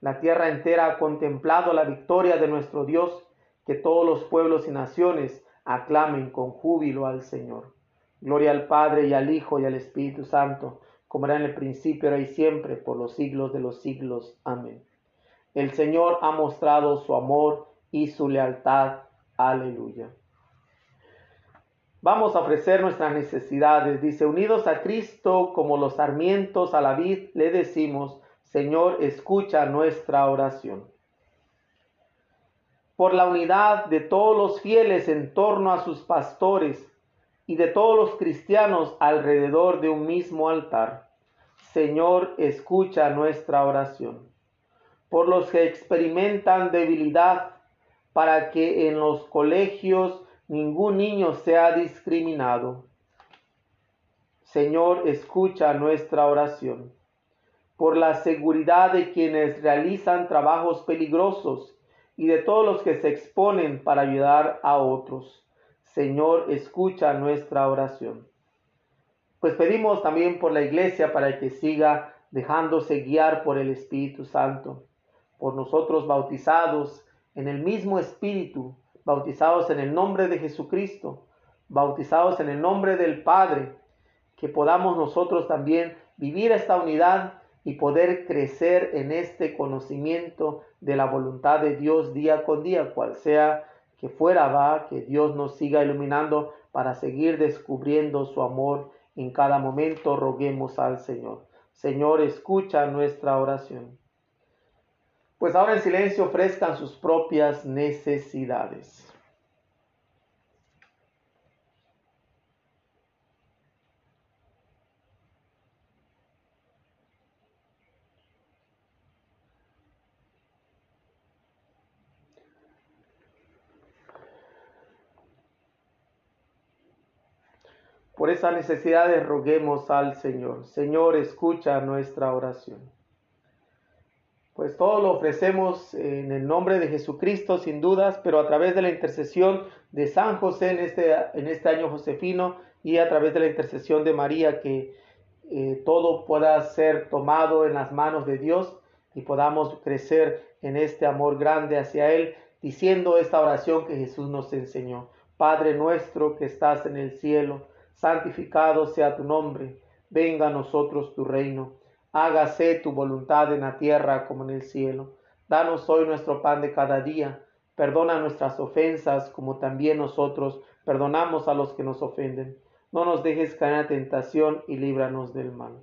La tierra entera ha contemplado la victoria de nuestro Dios, que todos los pueblos y naciones aclamen con júbilo al Señor. Gloria al Padre y al Hijo y al Espíritu Santo, como era en el principio, ahora y siempre, por los siglos de los siglos. Amén. El Señor ha mostrado su amor y su lealtad Aleluya. Vamos a ofrecer nuestras necesidades. Dice, unidos a Cristo como los sarmientos a la vid, le decimos, Señor, escucha nuestra oración. Por la unidad de todos los fieles en torno a sus pastores y de todos los cristianos alrededor de un mismo altar. Señor, escucha nuestra oración. Por los que experimentan debilidad para que en los colegios ningún niño sea discriminado. Señor, escucha nuestra oración. Por la seguridad de quienes realizan trabajos peligrosos y de todos los que se exponen para ayudar a otros. Señor, escucha nuestra oración. Pues pedimos también por la iglesia para que siga dejándose guiar por el Espíritu Santo, por nosotros bautizados en el mismo Espíritu, bautizados en el nombre de Jesucristo, bautizados en el nombre del Padre, que podamos nosotros también vivir esta unidad y poder crecer en este conocimiento de la voluntad de Dios día con día, cual sea que fuera va, que Dios nos siga iluminando para seguir descubriendo su amor en cada momento, roguemos al Señor. Señor, escucha nuestra oración pues ahora en silencio ofrezcan sus propias necesidades. Por esas necesidades roguemos al Señor. Señor, escucha nuestra oración. Pues todo lo ofrecemos en el nombre de Jesucristo, sin dudas, pero a través de la intercesión de San José en este, en este año josefino y a través de la intercesión de María, que eh, todo pueda ser tomado en las manos de Dios y podamos crecer en este amor grande hacia Él, diciendo esta oración que Jesús nos enseñó. Padre nuestro que estás en el cielo, santificado sea tu nombre, venga a nosotros tu reino hágase tu voluntad en la tierra como en el cielo. Danos hoy nuestro pan de cada día. Perdona nuestras ofensas como también nosotros perdonamos a los que nos ofenden. No nos dejes caer en la tentación y líbranos del mal.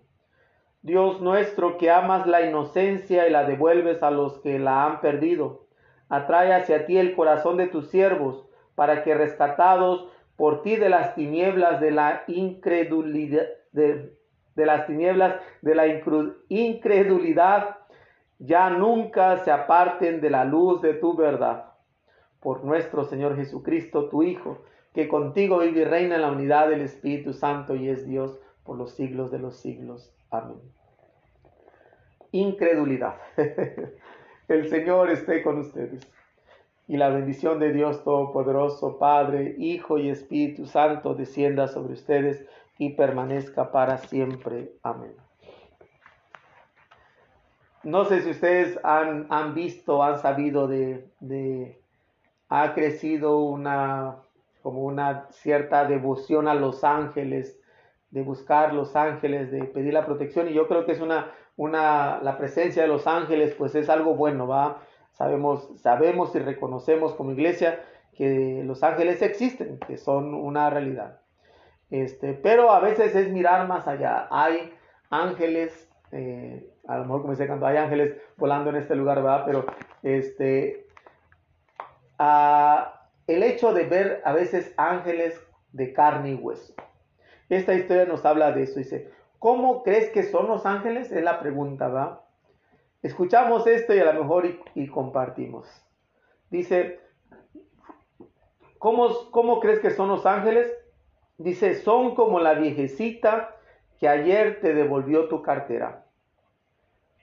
Dios nuestro que amas la inocencia y la devuelves a los que la han perdido, atrae hacia ti el corazón de tus siervos, para que rescatados por ti de las tinieblas de la incredulidad, de, de las tinieblas de la incredulidad, ya nunca se aparten de la luz de tu verdad. Por nuestro Señor Jesucristo, tu Hijo, que contigo vive y reina en la unidad del Espíritu Santo y es Dios por los siglos de los siglos. Amén. Incredulidad. El Señor esté con ustedes. Y la bendición de Dios Todopoderoso, Padre, Hijo y Espíritu Santo, descienda sobre ustedes y permanezca para siempre. Amén. No sé si ustedes han, han visto, han sabido de, de, ha crecido una, como una cierta devoción a los ángeles, de buscar los ángeles, de pedir la protección. Y yo creo que es una, una, la presencia de los ángeles, pues es algo bueno, ¿va? Sabemos, sabemos y reconocemos como iglesia que los ángeles existen, que son una realidad. Este, pero a veces es mirar más allá. Hay ángeles, eh, a lo mejor como dice cuando hay ángeles volando en este lugar, ¿verdad? Pero este, el hecho de ver a veces ángeles de carne y hueso. Esta historia nos habla de eso. Dice, ¿cómo crees que son los ángeles? Es la pregunta, ¿va? Escuchamos esto y a lo mejor y, compartimos. Dice, ¿cómo, ¿cómo crees que son los ángeles? Dice, son como la viejecita que ayer te devolvió tu cartera.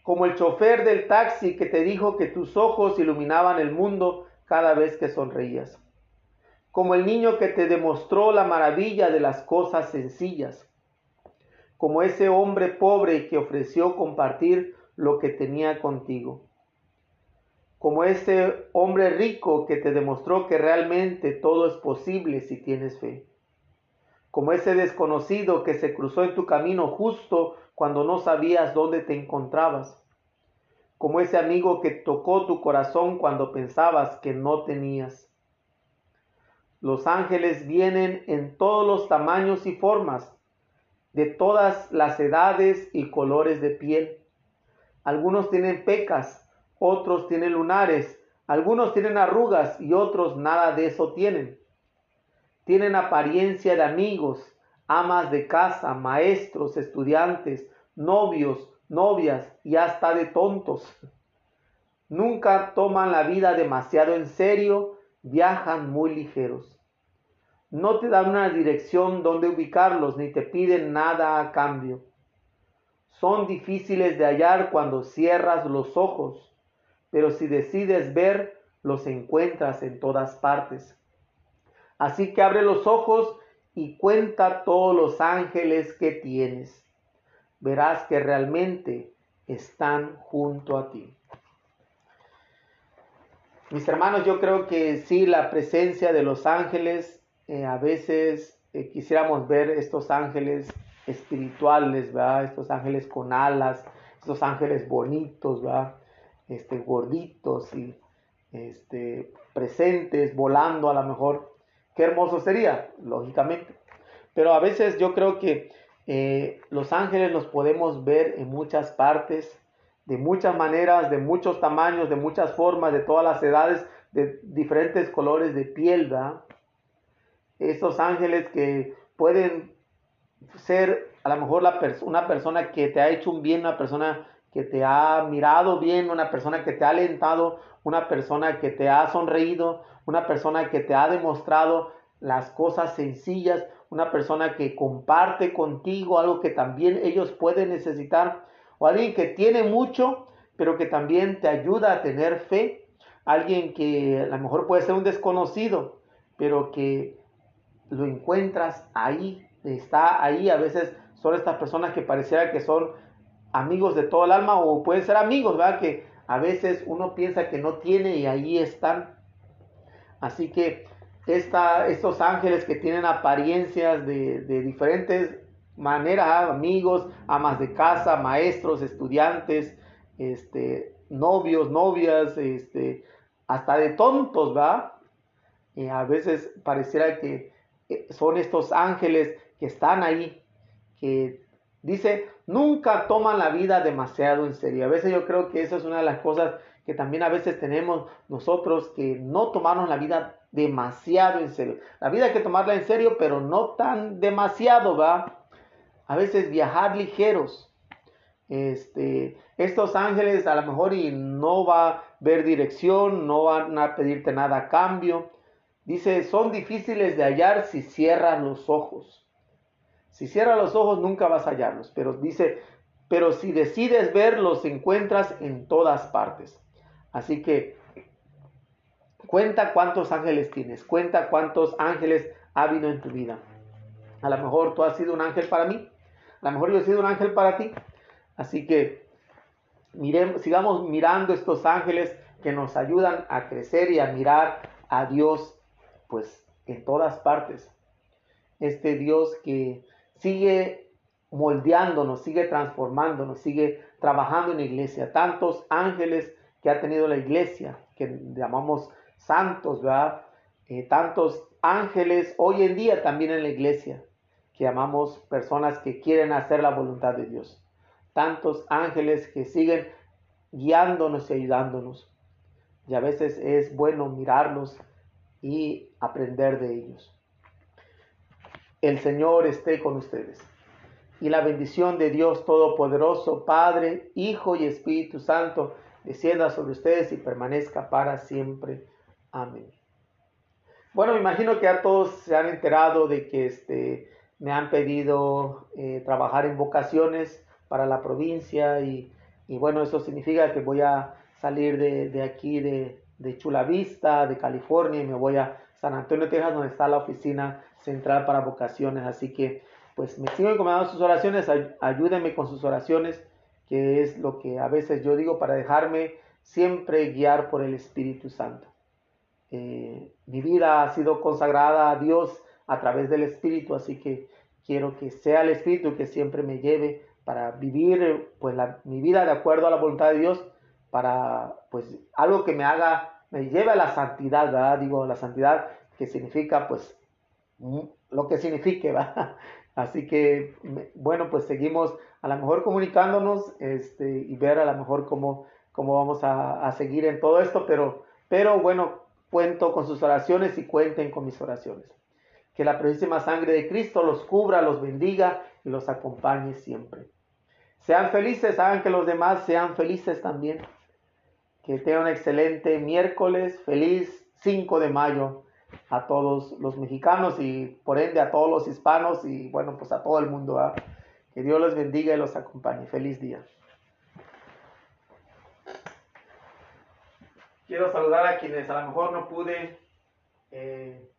Como el chofer del taxi que te dijo que tus ojos iluminaban el mundo cada vez que sonreías. Como el niño que te demostró la maravilla de las cosas sencillas. Como ese hombre pobre que ofreció compartir lo que tenía contigo. Como ese hombre rico que te demostró que realmente todo es posible si tienes fe como ese desconocido que se cruzó en tu camino justo cuando no sabías dónde te encontrabas, como ese amigo que tocó tu corazón cuando pensabas que no tenías. Los ángeles vienen en todos los tamaños y formas, de todas las edades y colores de piel. Algunos tienen pecas, otros tienen lunares, algunos tienen arrugas y otros nada de eso tienen tienen apariencia de amigos, amas de casa, maestros, estudiantes, novios, novias y hasta de tontos. Nunca toman la vida demasiado en serio, viajan muy ligeros. No te dan una dirección donde ubicarlos ni te piden nada a cambio. Son difíciles de hallar cuando cierras los ojos, pero si decides ver, los encuentras en todas partes. Así que abre los ojos y cuenta todos los ángeles que tienes. Verás que realmente están junto a ti. Mis hermanos, yo creo que sí, la presencia de los ángeles, eh, a veces eh, quisiéramos ver estos ángeles espirituales, ¿verdad? Estos ángeles con alas, estos ángeles bonitos, ¿verdad? Este, gorditos y este, presentes, volando a lo mejor. Qué hermoso sería, lógicamente. Pero a veces yo creo que eh, los ángeles los podemos ver en muchas partes, de muchas maneras, de muchos tamaños, de muchas formas, de todas las edades, de diferentes colores de piel, ¿verdad? Estos ángeles que pueden ser a lo mejor una persona que te ha hecho un bien, una persona que te ha mirado bien, una persona que te ha alentado, una persona que te ha sonreído, una persona que te ha demostrado las cosas sencillas, una persona que comparte contigo algo que también ellos pueden necesitar, o alguien que tiene mucho, pero que también te ayuda a tener fe, alguien que a lo mejor puede ser un desconocido, pero que lo encuentras ahí, está ahí, a veces son estas personas que pareciera que son amigos de todo el alma o pueden ser amigos, ¿verdad? Que a veces uno piensa que no tiene y ahí están. Así que estos ángeles que tienen apariencias de, diferentes maneras, amigos, amas de casa, maestros, estudiantes, este, novios, novias, este, hasta de tontos, ¿va? Y a veces pareciera que eh, son estos ángeles que están ahí, que dice, nunca toman la vida demasiado en serio. A veces yo creo que esa es una de las cosas que también a veces tenemos nosotros que no tomarnos la vida demasiado en serio. La vida hay que tomarla en serio, pero no tan demasiado, ¿va? A veces viajar ligeros. Este, estos ángeles a lo mejor y no va a ver dirección, no van a pedirte nada a cambio. Dice, son difíciles de hallar si cierran los ojos. Si cierras los ojos nunca vas a hallarlos, pero dice, pero si decides verlos encuentras en todas partes. Así que cuenta cuántos ángeles tienes, cuenta cuántos ángeles ha habido en tu vida. A lo mejor tú has sido un ángel para mí, a lo mejor yo he sido un ángel para ti. Así que miremos, sigamos mirando estos ángeles que nos ayudan a crecer y a mirar a Dios pues en todas partes. Este Dios que sigue moldeándonos, sigue transformándonos, sigue trabajando en la iglesia. Tantos ángeles que ha tenido la iglesia, que llamamos santos, ¿verdad? Eh, tantos ángeles hoy en día también en la iglesia, que llamamos personas que quieren hacer la voluntad de Dios. Tantos ángeles que siguen guiándonos y ayudándonos. Y a veces es bueno mirarlos y aprender de ellos. El Señor esté con ustedes. Y la bendición de Dios Todopoderoso, Padre, Hijo y Espíritu Santo, descienda sobre ustedes y permanezca para siempre. Amén. Bueno, me imagino que ya todos se han enterado de que este, me han pedido eh, trabajar en vocaciones para la provincia y, bueno, eso significa que voy a salir de, aquí, de, de Chula Vista, de California, y me voy a San Antonio, Texas, donde está la oficina central para vocaciones. Así que, pues me sigo encomendando sus oraciones, ayúdenme con sus oraciones que es lo que a veces yo digo para dejarme siempre guiar por el Espíritu Santo. Eh, mi vida ha sido consagrada a Dios a través del Espíritu, así que quiero que sea el Espíritu que siempre me lleve para vivir pues mi vida de acuerdo a la voluntad de Dios, para pues algo que me haga, me lleve a la santidad, ¿verdad? Digo, la santidad que significa pues lo que signifique, ¿verdad? Así que, bueno, pues seguimos a lo mejor comunicándonos este, y ver a lo mejor cómo, cómo vamos a, a, seguir en todo esto, pero, pero bueno, cuento con sus oraciones y cuenten con mis oraciones. Que la preciosísima sangre de Cristo los cubra, los bendiga y los acompañe siempre. Sean felices, hagan que los demás sean felices también. Que tengan un excelente miércoles, feliz 5 de mayo a todos los mexicanos y por ende a todos los hispanos y bueno, pues a todo el mundo. Que Dios los bendiga y los acompañe. Feliz día. Quiero saludar a quienes a lo mejor no pude eh,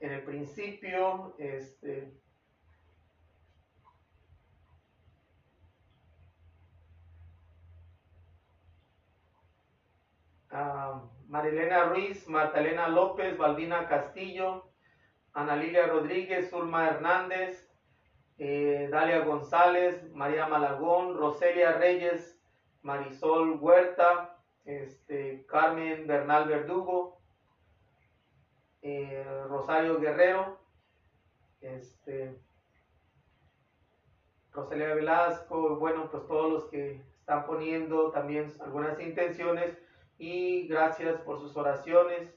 en el principio. Este, Marilena Ruiz, Martalena López, Balbina Castillo, Ana Lilia Rodríguez, Zulma Hernández, eh, Dalia González, María Malagón, Roselia Reyes, Marisol Huerta, este, Carmen Bernal Verdugo, eh, Rosario Guerrero, este, Roselia Velasco, bueno, pues todos los que están poniendo también algunas intenciones y gracias por sus oraciones,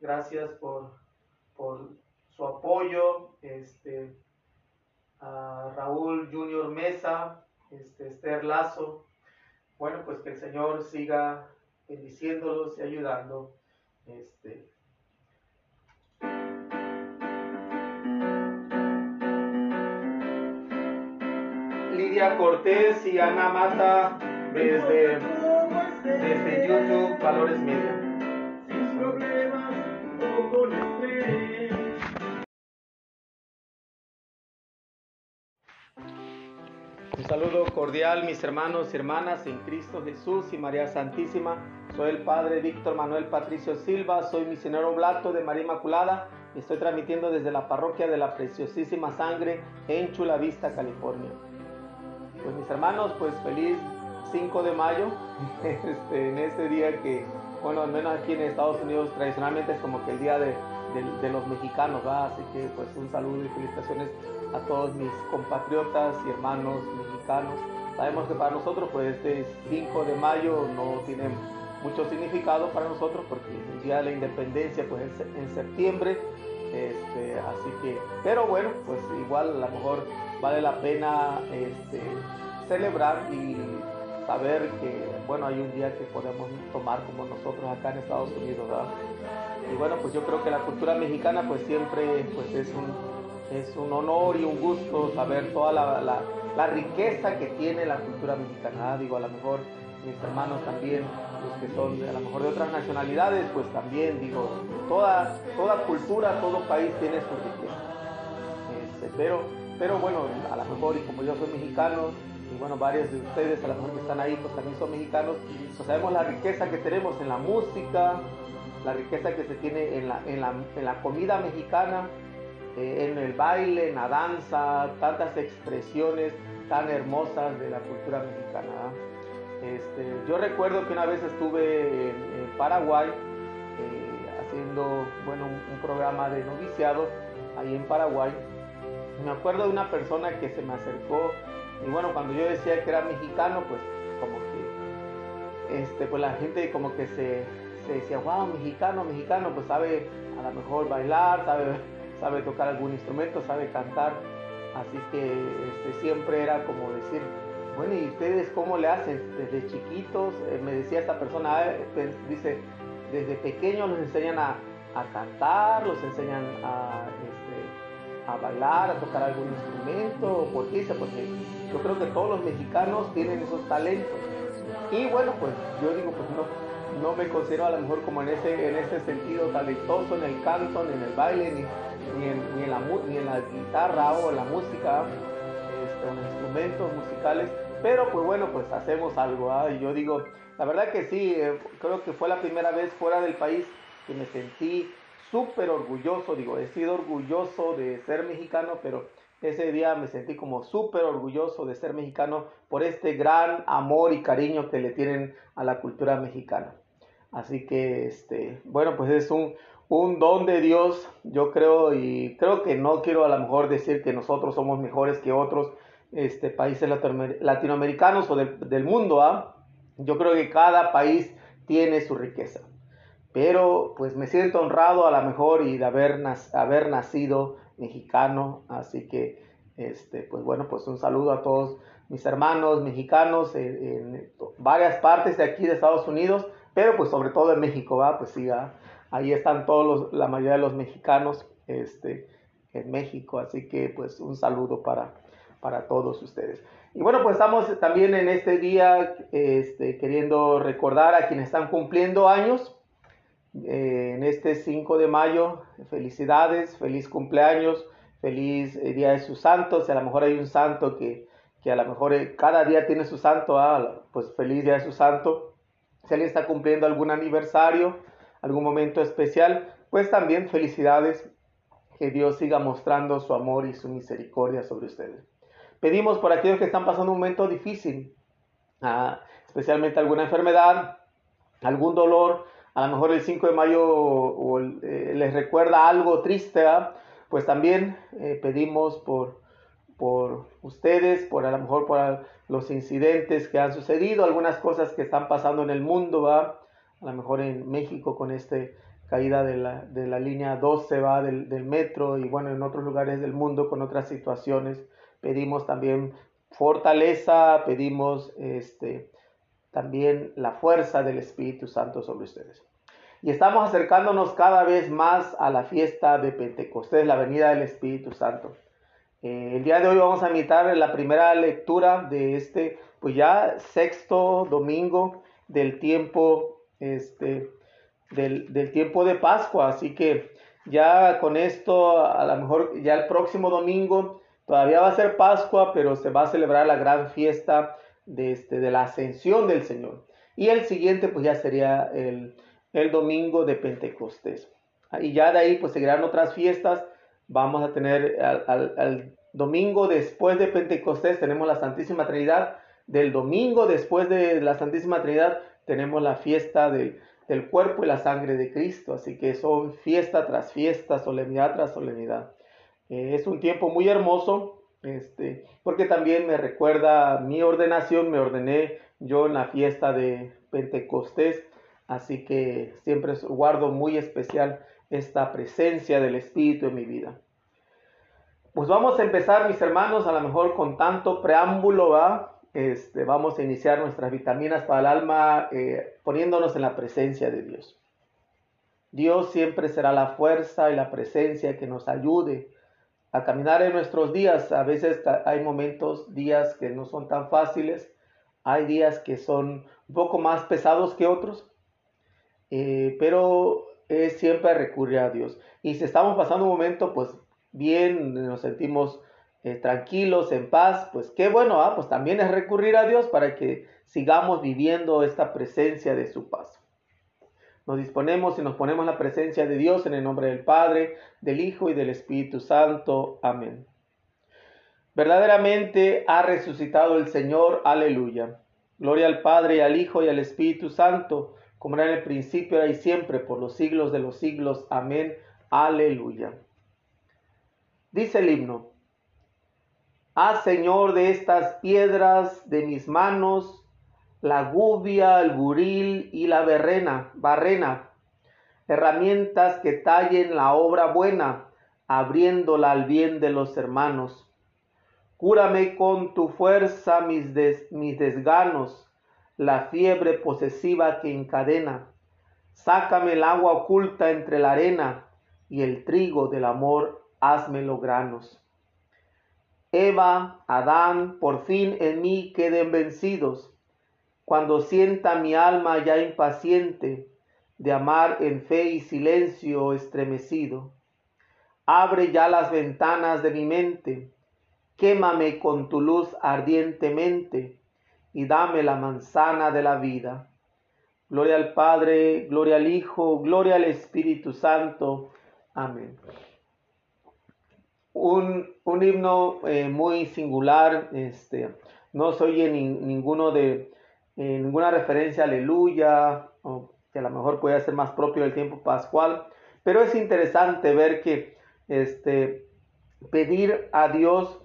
gracias por, por su apoyo, este, a Raúl Junior Mesa, este, Esther Lazo. Bueno, pues que el Señor siga bendiciéndolos y ayudando. Este, Lidia Cortés y Ana Mata desde desde YouTube Valores Media. Un saludo cordial, mis hermanos y hermanas en Cristo Jesús y María Santísima. Soy el Padre Víctor Manuel Patricio Silva, soy misionero blato de María Inmaculada y estoy transmitiendo desde la parroquia de la Preciosísima Sangre en Chula Vista, California. Pues mis hermanos, pues feliz 5 de mayo, este, en este día que, bueno, al menos aquí en Estados Unidos tradicionalmente es como que el día de, los mexicanos, ¿va? Así que pues un saludo y felicitaciones a todos mis compatriotas y hermanos mexicanos. Sabemos que para nosotros pues este 5 de mayo no tiene mucho significado para nosotros porque el día de la independencia pues es en septiembre, este, así que, pero bueno, pues igual a lo mejor vale la pena este, celebrar y saber que, bueno, hay un día que podemos tomar como nosotros acá en Estados Unidos. Y bueno, pues yo creo que la cultura mexicana pues siempre pues es un, es un honor y un gusto saber toda la, la, la riqueza que tiene la cultura mexicana, digo, a lo mejor mis hermanos también, los que son a lo mejor de otras nacionalidades, pues también, digo, toda, toda cultura, todo país tiene su riqueza. Este, pero, pero bueno, a lo mejor, y como yo soy mexicano, y bueno, varios de ustedes a lo mejor que están ahí, pues también son mexicanos, pues sabemos la riqueza que tenemos en la música, la riqueza que se tiene en la, en la, en la comida mexicana, eh, en el baile, en la danza, tantas expresiones tan hermosas de la cultura mexicana. Este, yo recuerdo que una vez estuve en, Paraguay eh, haciendo bueno, un, programa de noviciado ahí en Paraguay. Me acuerdo de una persona que se me acercó y bueno, cuando yo decía que era mexicano, pues como que este, pues la gente como que se, decía, wow, mexicano, mexicano, pues sabe a lo mejor bailar, sabe, sabe tocar algún instrumento, sabe cantar. Así que este, siempre era como decir, bueno, ¿y ustedes cómo le hacen? Desde chiquitos, eh, me decía esta persona, ah, pues, dice, desde pequeños los enseñan a, cantar, los enseñan a, a bailar, a tocar algún instrumento, ¿por qué? Porque yo creo que todos los mexicanos tienen esos talentos. Y bueno, pues yo digo, pues no, no me considero a lo mejor como en ese, en ese sentido talentoso en el canto, ni en el baile, ni, ni, en, la, ni en la guitarra o en la música, este, en instrumentos musicales pero pues bueno, pues hacemos algo. ¿ah? Y yo digo, la verdad que sí, eh, creo que fue la primera vez fuera del país que me sentí súper orgulloso. Digo, he sido orgulloso de ser mexicano, pero ese día me sentí como súper orgulloso de ser mexicano por este gran amor y cariño que le tienen a la cultura mexicana. Así que, este, bueno, pues es un, un don de Dios, yo creo, y creo que no quiero a lo mejor decir que nosotros somos mejores que otros, este, países latinoamericanos o del, mundo. ¿ah? Yo creo que cada país tiene su riqueza. Pero pues me siento honrado a lo mejor y de haber, haber nacido mexicano. Así que, este, pues bueno, pues un saludo a todos mis hermanos mexicanos en, varias partes de aquí de Estados Unidos, pero pues sobre todo en México, ¿va? Pues sí, ahí están todos la mayoría de los mexicanos este, en México. Así que pues un saludo para, para todos ustedes. Y bueno, pues estamos también en este día este, queriendo recordar a quienes están cumpliendo años. Eh, en este 5 de mayo, felicidades, feliz cumpleaños, feliz eh, Día de sus santos. A lo mejor hay un santo que, que a lo mejor eh, cada día tiene su santo, ah, pues feliz Día de su santo. Si alguien está cumpliendo algún aniversario, algún momento especial, pues también felicidades. Que Dios siga mostrando su amor y su misericordia sobre ustedes. Pedimos por aquellos que están pasando un momento difícil, ah, especialmente alguna enfermedad, algún dolor, a lo mejor el 5 de mayo eh, les recuerda algo triste, pues también eh, pedimos por, por ustedes, por a lo mejor por los incidentes que han sucedido, algunas cosas que están pasando en el mundo, a lo mejor en México con esta caída de la, de la, línea 12 ¿va? Del, del metro y bueno, en otros lugares del mundo con otras situaciones pedimos también fortaleza, pedimos este, también la fuerza del Espíritu Santo sobre ustedes. Y estamos acercándonos cada vez más a la fiesta de Pentecostés, la venida del Espíritu Santo. Eh, el día de hoy vamos a invitar la primera lectura de este, pues ya sexto domingo del tiempo, este, del, del tiempo de Pascua. Así que ya con esto, a lo mejor ya el próximo domingo, todavía va a ser Pascua, pero se va a celebrar la gran fiesta de, este, de la ascensión del Señor. Y el siguiente, pues ya sería el, el domingo de Pentecostés. Y ya de ahí, pues seguirán otras fiestas. Vamos a tener al, domingo después de Pentecostés, tenemos la Santísima Trinidad. Del domingo después de la Santísima Trinidad, tenemos la fiesta del, del cuerpo y la sangre de Cristo. Así que son fiesta tras fiesta, solemnidad tras solemnidad. Eh, es un tiempo muy hermoso, este, porque también me recuerda mi ordenación, me ordené yo en la fiesta de Pentecostés, así que siempre guardo muy especial esta presencia del Espíritu en mi vida. Pues vamos a empezar, mis hermanos, a lo mejor con tanto preámbulo, ¿va? Este, vamos a iniciar nuestras vitaminas para el alma eh, poniéndonos en la presencia de Dios. Dios siempre será la fuerza y la presencia que nos ayude a caminar en nuestros días. A veces hay momentos, días que no son tan fáciles, hay días que son un poco más pesados que otros, eh, pero es siempre recurrir a Dios. Y si estamos pasando un momento, pues bien, nos sentimos eh, tranquilos, en paz, pues qué bueno, ¿ah? pues también es recurrir a Dios para que sigamos viviendo esta presencia de su paz. Nos disponemos y nos ponemos la presencia de Dios en el nombre del Padre, del Hijo y del Espíritu Santo. Amén. Verdaderamente ha resucitado el Señor. Aleluya. Gloria al Padre al Hijo y al Espíritu Santo, como era en el principio, ahora y siempre, por los siglos de los siglos. Amén. Aleluya. Dice el himno. Haz, Señor, de estas piedras de mis manos la gubia, el buril y la berrena, barrena, herramientas que tallen la obra buena, abriéndola al bien de los hermanos. Cúrame con tu fuerza mis, mis desganos, la fiebre posesiva que encadena. Sácame el agua oculta entre la arena y el trigo del amor, házmelo granos. Eva, Adán, por fin en mí queden vencidos cuando sienta mi alma ya impaciente de amar en fe y silencio estremecido. Abre ya las ventanas de mi mente, quémame con tu luz ardientemente y dame la manzana de la vida. Gloria al Padre, gloria al Hijo, gloria al Espíritu Santo. Amén. Un, himno eh, muy singular, este, no soy en ninguno de, eh, ninguna referencia aleluya, o que a lo mejor puede ser más propio del tiempo pascual, pero es interesante ver que este, pedir a Dios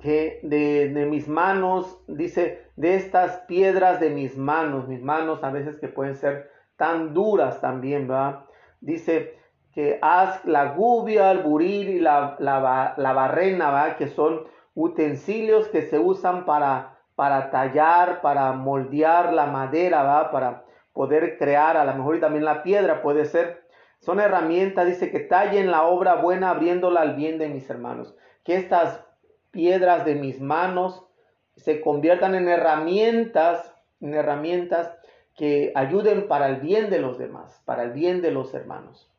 que de, mis manos, dice, de estas piedras de mis manos, mis manos a veces que pueden ser tan duras también, ¿verdad? Dice que haz la gubia, el buril y la, la, la barrena, ¿verdad? Que son utensilios que se usan para para tallar, para moldear la madera, ¿va? para poder crear, a lo mejor y también la piedra puede ser. Son herramientas, dice que tallen la obra buena abriéndola al bien de mis hermanos. Que estas piedras de mis manos se conviertan en herramientas, en herramientas que ayuden para el bien de los demás, para el bien de los hermanos.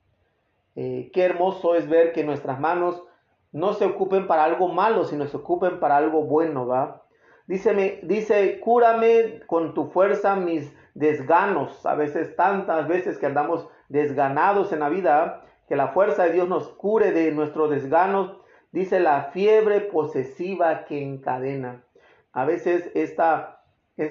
Eh, qué hermoso es ver que nuestras manos no se ocupen para algo malo, sino se ocupen para algo bueno, ¿va? Dice, dice, cúrame con tu fuerza mis desganos. A veces, tantas veces que andamos desganados en la vida, que la fuerza de Dios nos cure de nuestros desganos. Dice la fiebre posesiva que encadena. A veces esta,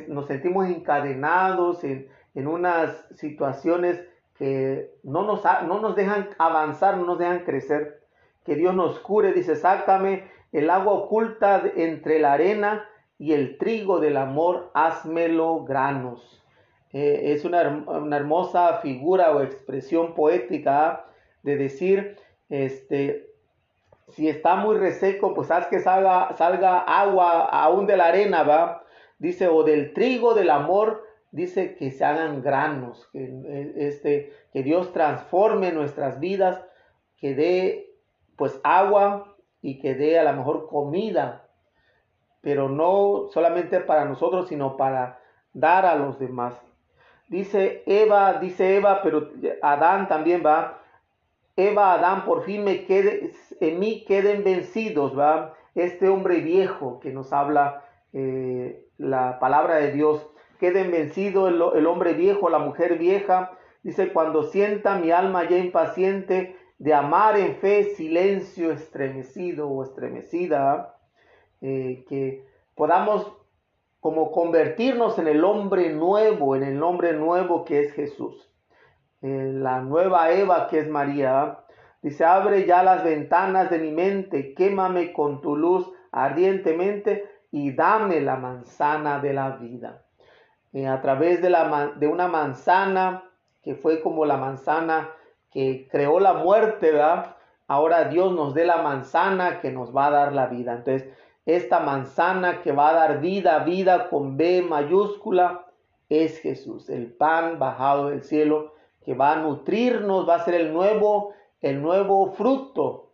nos sentimos encadenados en, en, unas situaciones que no nos, no nos dejan avanzar, no nos dejan crecer. Que Dios nos cure. Dice, sácame el agua oculta entre la arena y el trigo del amor, házmelo granos. Eh, es una, hermosa figura o expresión poética de decir, este, si está muy reseco, pues haz que salga, salga agua aún de la arena, ¿va? Dice, o del trigo del amor, dice que se hagan granos, que, eh, este, que Dios transforme nuestras vidas, que dé pues agua y que dé a la mejor comida, pero no solamente para nosotros, sino para dar a los demás. Dice Eva, dice Eva, pero Adán también va. Eva, Adán, por fin me quede, en mí queden vencidos, va. Este hombre viejo que nos habla eh, la palabra de Dios, queden vencidos el, hombre viejo, la mujer vieja. Dice, cuando sienta mi alma ya impaciente de amar en fe, silencio estremecido o estremecida, eh, que podamos como convertirnos en el hombre nuevo, en el hombre nuevo que es Jesús. La nueva Eva que es María, dice, abre ya las ventanas de mi mente, quémame con tu luz ardientemente y dame la manzana de la vida. Eh, a través de, la, de una manzana que fue como la manzana que creó la muerte. Ahora Dios nos dé la manzana que nos va a dar la vida. Entonces, esta manzana que va a dar vida, vida con B mayúscula, es Jesús, el pan bajado del cielo que va a nutrirnos, va a ser el nuevo, el nuevo fruto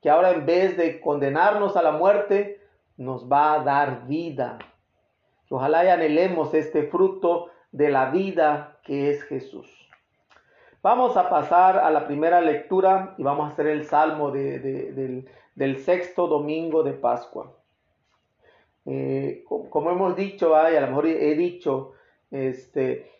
que ahora en vez de condenarnos a la muerte, nos va a dar vida. Ojalá y anhelemos este fruto de la vida que es Jesús. Vamos a pasar a la primera lectura y vamos a hacer el salmo del, del sexto domingo de Pascua. Eh, como hemos dicho, y a lo mejor he dicho, este,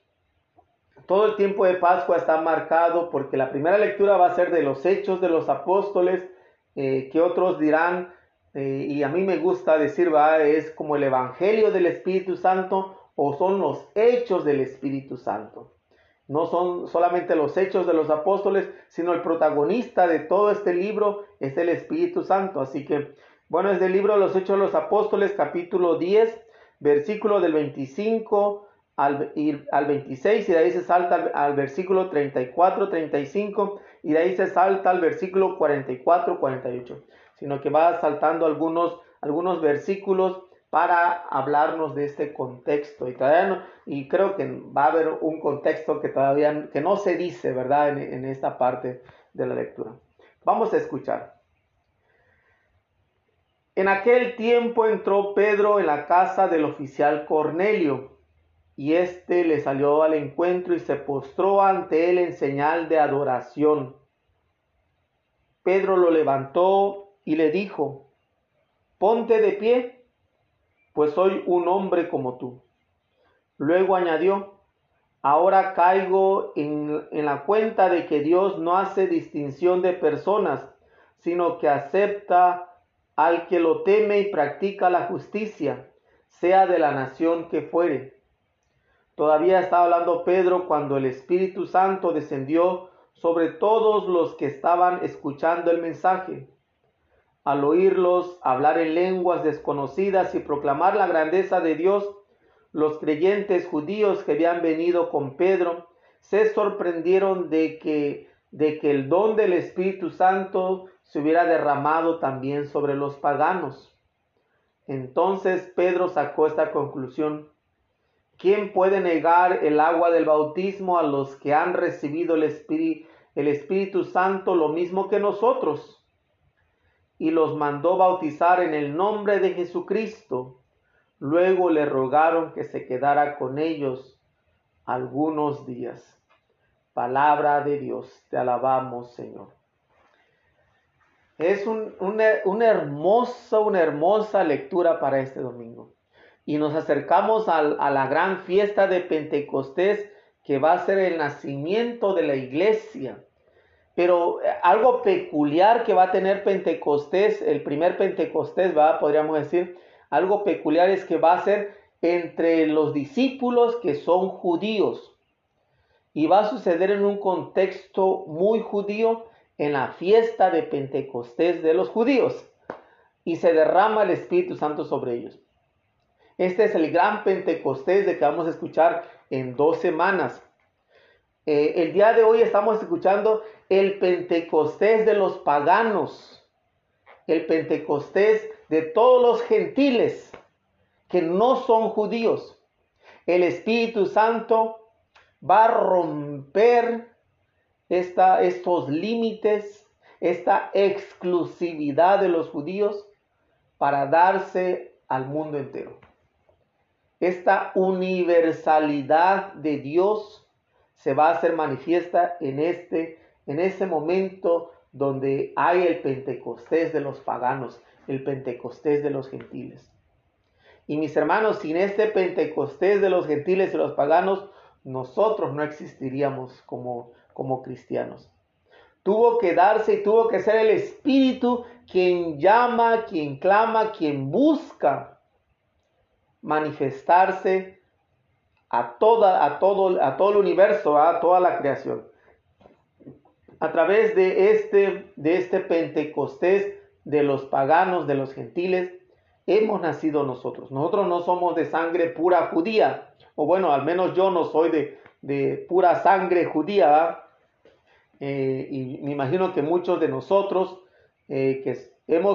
todo el tiempo de Pascua está marcado porque la primera lectura va a ser de los hechos de los apóstoles, eh, que otros dirán, eh, y a mí me gusta decir, va, es como el Evangelio del Espíritu Santo o son los hechos del Espíritu Santo. No son solamente los hechos de los apóstoles, sino el protagonista de todo este libro es el Espíritu Santo. Así que bueno, es del libro de los Hechos de los Apóstoles, capítulo 10, versículo del 25 al, al 26, y de ahí se salta al, versículo 34, 35, y de ahí se salta al versículo 44, 48, sino que va saltando algunos, algunos versículos para hablarnos de este contexto. Y, y creo que va a haber un contexto que todavía que no se dice, ¿verdad?, en, en esta parte de la lectura. Vamos a escuchar. En aquel tiempo entró Pedro en la casa del oficial Cornelio, y éste le salió al encuentro y se postró ante él en señal de adoración. Pedro lo levantó y le dijo, ponte de pie, pues soy un hombre como tú. Luego añadió, ahora caigo en, en la cuenta de que Dios no hace distinción de personas, sino que acepta al que lo teme y practica la justicia, sea de la nación que fuere. Todavía estaba hablando Pedro cuando el Espíritu Santo descendió sobre todos los que estaban escuchando el mensaje. Al oírlos hablar en lenguas desconocidas y proclamar la grandeza de Dios, los creyentes judíos que habían venido con Pedro se sorprendieron de que, de que el don del Espíritu Santo se hubiera derramado también sobre los paganos. Entonces Pedro sacó esta conclusión. ¿Quién puede negar el agua del bautismo a los que han recibido el Espíritu, Santo lo mismo que nosotros? Y los mandó bautizar en el nombre de Jesucristo. Luego le rogaron que se quedara con ellos algunos días. Palabra de Dios, te alabamos Señor. Es una, hermosa, una hermosa lectura para este domingo. Y nos acercamos a, la gran fiesta de Pentecostés que va a ser el nacimiento de la iglesia. Pero eh, algo peculiar que va a tener Pentecostés, el primer Pentecostés, ¿va? podríamos decir, algo peculiar es que va a ser entre los discípulos que son judíos. Y va a suceder en un contexto muy judío en la fiesta de Pentecostés de los judíos y se derrama el Espíritu Santo sobre ellos. Este es el gran Pentecostés de que vamos a escuchar en dos semanas. Eh, el día de hoy estamos escuchando el Pentecostés de los paganos, el Pentecostés de todos los gentiles que no son judíos. El Espíritu Santo va a romper estos límites, esta exclusividad de los judíos para darse al mundo entero. Esta universalidad de Dios se va a hacer manifiesta en este, en este momento donde hay el Pentecostés de los paganos, el Pentecostés de los gentiles. Y mis hermanos, sin este Pentecostés de los gentiles y los paganos, nosotros no existiríamos como, como cristianos. Tuvo que darse y tuvo que ser el Espíritu quien llama, quien clama, quien busca manifestarse a, toda, a, todo, a todo el universo, a toda la creación. A través de este, de este Pentecostés de los paganos, de los gentiles, hemos nacido nosotros. Nosotros no somos de sangre pura judía, o bueno, al menos yo no soy de, de pura sangre judía, eh, y me imagino que muchos de nosotros eh, que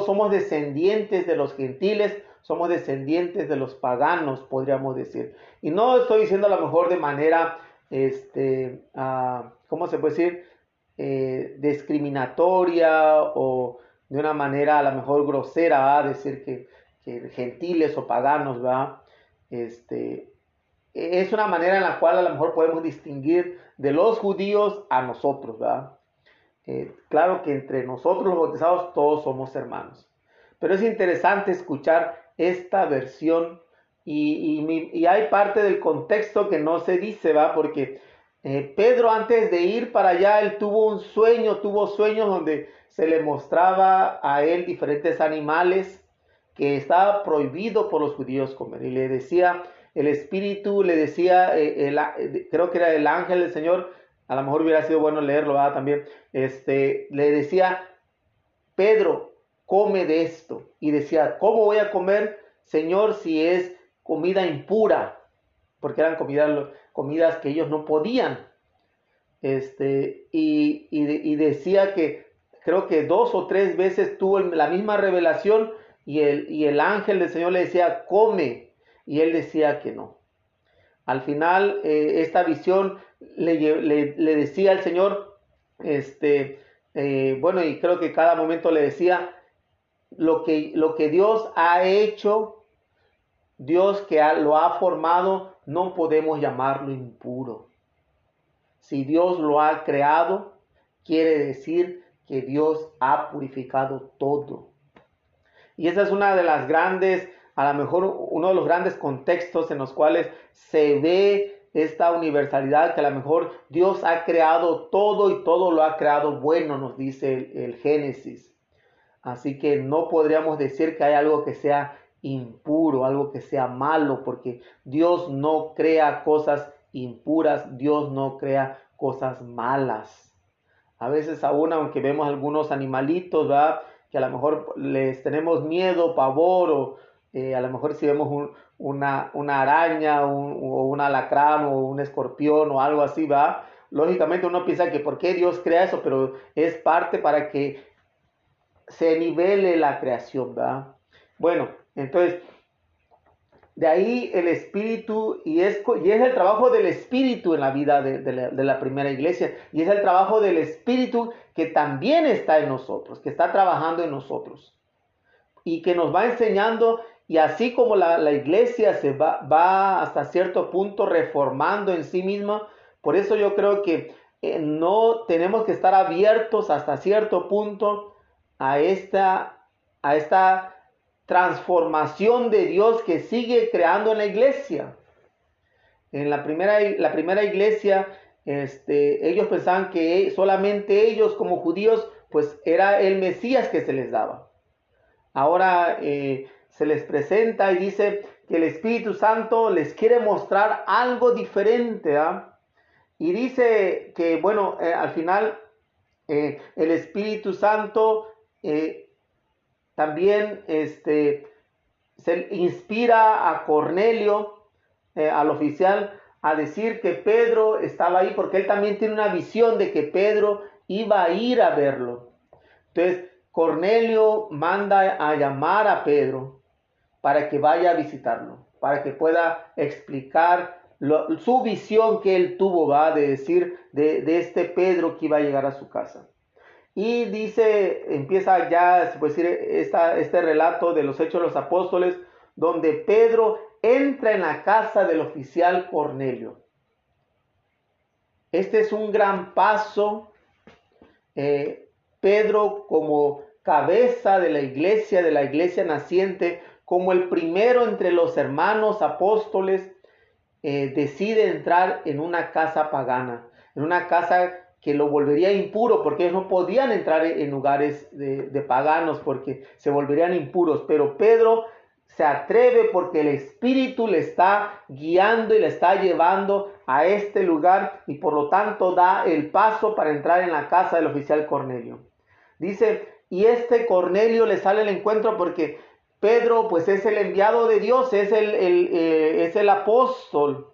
somos descendientes de los gentiles, somos descendientes de los paganos, podríamos decir. Y no estoy diciendo a lo mejor de manera, este, uh, ¿cómo se puede decir? Eh, discriminatoria o de una manera a lo mejor grosera, a decir que, que, gentiles o paganos, ¿va? Este, es una manera en la cual a lo mejor podemos distinguir de los judíos a nosotros, ¿verdad? Eh, claro que entre nosotros los bautizados todos somos hermanos. Pero es interesante escuchar esta versión y, hay parte del contexto que no se dice, ¿va? Porque eh, Pedro antes de ir para allá, él tuvo un sueño, tuvo sueños donde se le mostraba a él diferentes animales que estaba prohibido por los judíos comer. Y le decía, el espíritu le decía, eh, creo que era el ángel del Señor, a lo mejor hubiera sido bueno leerlo también, este, le decía, Pedro, come de esto. Y decía, ¿cómo voy a comer, Señor, si es comida impura? Porque eran comidas, comidas que ellos no podían. Este, y, y, decía que creo que dos o tres veces tuvo la misma revelación y el, y el ángel del Señor le decía, come y él decía que no. Al final, eh, esta visión le, decía al Señor, este, eh, bueno, y creo que cada momento le decía, lo que, lo que Dios ha hecho, Dios que lo ha formado, no podemos llamarlo impuro. Si Dios lo ha creado, quiere decir que Dios ha purificado todo. Y esa es una de las grandes a lo mejor uno de los grandes contextos en los cuales se ve esta universalidad que a lo mejor Dios ha creado todo y todo lo ha creado bueno, nos dice el, Génesis. Así que no podríamos decir que hay algo que sea impuro, algo que sea malo, porque Dios no crea cosas impuras, Dios no crea cosas malas. A veces aún aunque vemos algunos animalitos, ¿verdad? que a lo mejor les tenemos miedo, pavor o, eh, a lo mejor si vemos una, araña o un alacrán o un escorpión o algo así, va. Lógicamente uno piensa que por qué Dios crea eso, pero es parte para que se nivele la creación, ¿va? Bueno, entonces, de ahí el espíritu, y es, y es el trabajo del espíritu en la vida de, de, la, primera iglesia, y es el trabajo del espíritu que también está en nosotros, que está trabajando en nosotros, y que nos va enseñando y así como la, iglesia se va, va, hasta cierto punto reformando en sí misma, por eso yo creo que eh, no tenemos que estar abiertos hasta cierto punto a esta, a esta transformación de Dios que sigue creando en la iglesia. En la primera, la primera iglesia, este, ellos pensaban que solamente ellos como judíos, pues era el Mesías que se les daba. Ahora eh, se les presenta y dice que el Espíritu Santo les quiere mostrar algo diferente. ¿ah? Y dice que, bueno, eh, al final eh, el Espíritu Santo eh, también este, se inspira a Cornelio, al oficial, a decir que Pedro estaba ahí porque él también tiene una visión de que Pedro iba a ir a verlo. Entonces, Cornelio manda a llamar a Pedro para que vaya a visitarlo, para que pueda explicar su visión que él tuvo, va, de decir de, este Pedro que iba a llegar a su casa. Y dice, empieza ya, se puede decir, este relato de los Hechos de los Apóstoles, donde Pedro entra en la casa del oficial Cornelio. Este es un gran paso. Eh, Pedro como cabeza de la iglesia, de la iglesia naciente, como el primero entre los hermanos apóstoles, eh, decide entrar en una casa pagana, en una casa que lo volvería impuro, porque ellos no podían entrar en lugares de, de paganos, porque se volverían impuros. Pero Pedro se atreve porque el Espíritu le está guiando y le está llevando a este lugar y por lo tanto da el paso para entrar en la casa del oficial Cornelio. Dice, y este Cornelio le sale al encuentro porque Pedro pues es el enviado de Dios, es el, eh, es el apóstol,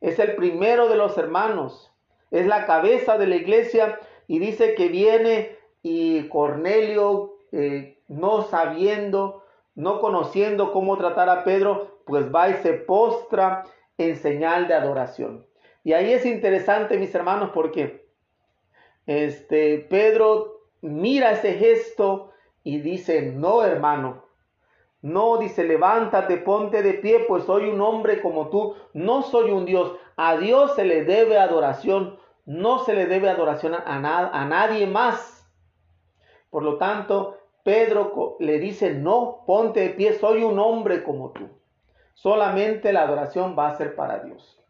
es el primero de los hermanos, es la cabeza de la iglesia y dice que viene y Cornelio eh, no sabiendo, no conociendo cómo tratar a Pedro, pues va y se postra en señal de adoración. Y ahí es interesante, mis hermanos, porque este Pedro mira ese gesto y dice, "No, hermano, no, dice, levántate, ponte de pie, pues soy un hombre como tú, no soy un Dios. A Dios se le debe adoración, no se le debe adoración a, a nadie más. Por lo tanto, Pedro le dice, no, ponte de pie, soy un hombre como tú. Solamente la adoración va a ser para Dios.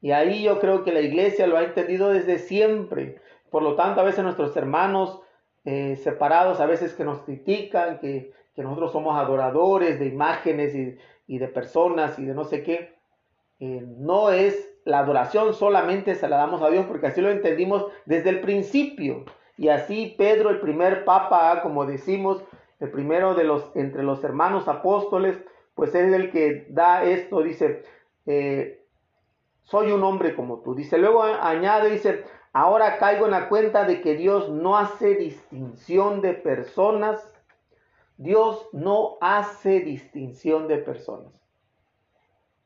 Y ahí yo creo que la iglesia lo ha entendido desde siempre. Por lo tanto, a veces nuestros hermanos eh, separados, a veces que nos critican, que que nosotros somos adoradores de imágenes y, de personas y de no sé qué. Eh, no es la adoración solamente se la damos a Dios porque así lo entendimos desde el principio. Y así Pedro, el primer papa, como decimos, el primero de los entre los hermanos apóstoles, pues es el que da esto, dice, eh, soy un hombre como tú. Dice, luego añade, dice, ahora caigo en la cuenta de que Dios no hace distinción de personas Dios no hace distinción de personas.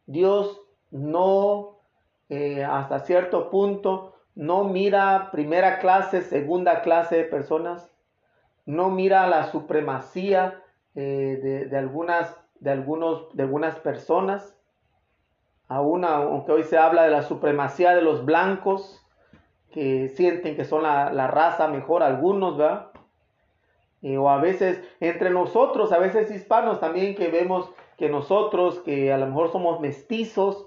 Dios no, eh, hasta cierto punto, no mira primera clase, segunda clase de personas, no mira la supremacía eh, de, algunas, de, algunos, de algunas personas, aún aunque hoy se habla de la supremacía de los blancos, que sienten que son la, la raza mejor, algunos, ¿verdad? Eh, o a veces entre nosotros, a veces hispanos también que vemos que nosotros, que a lo mejor somos mestizos,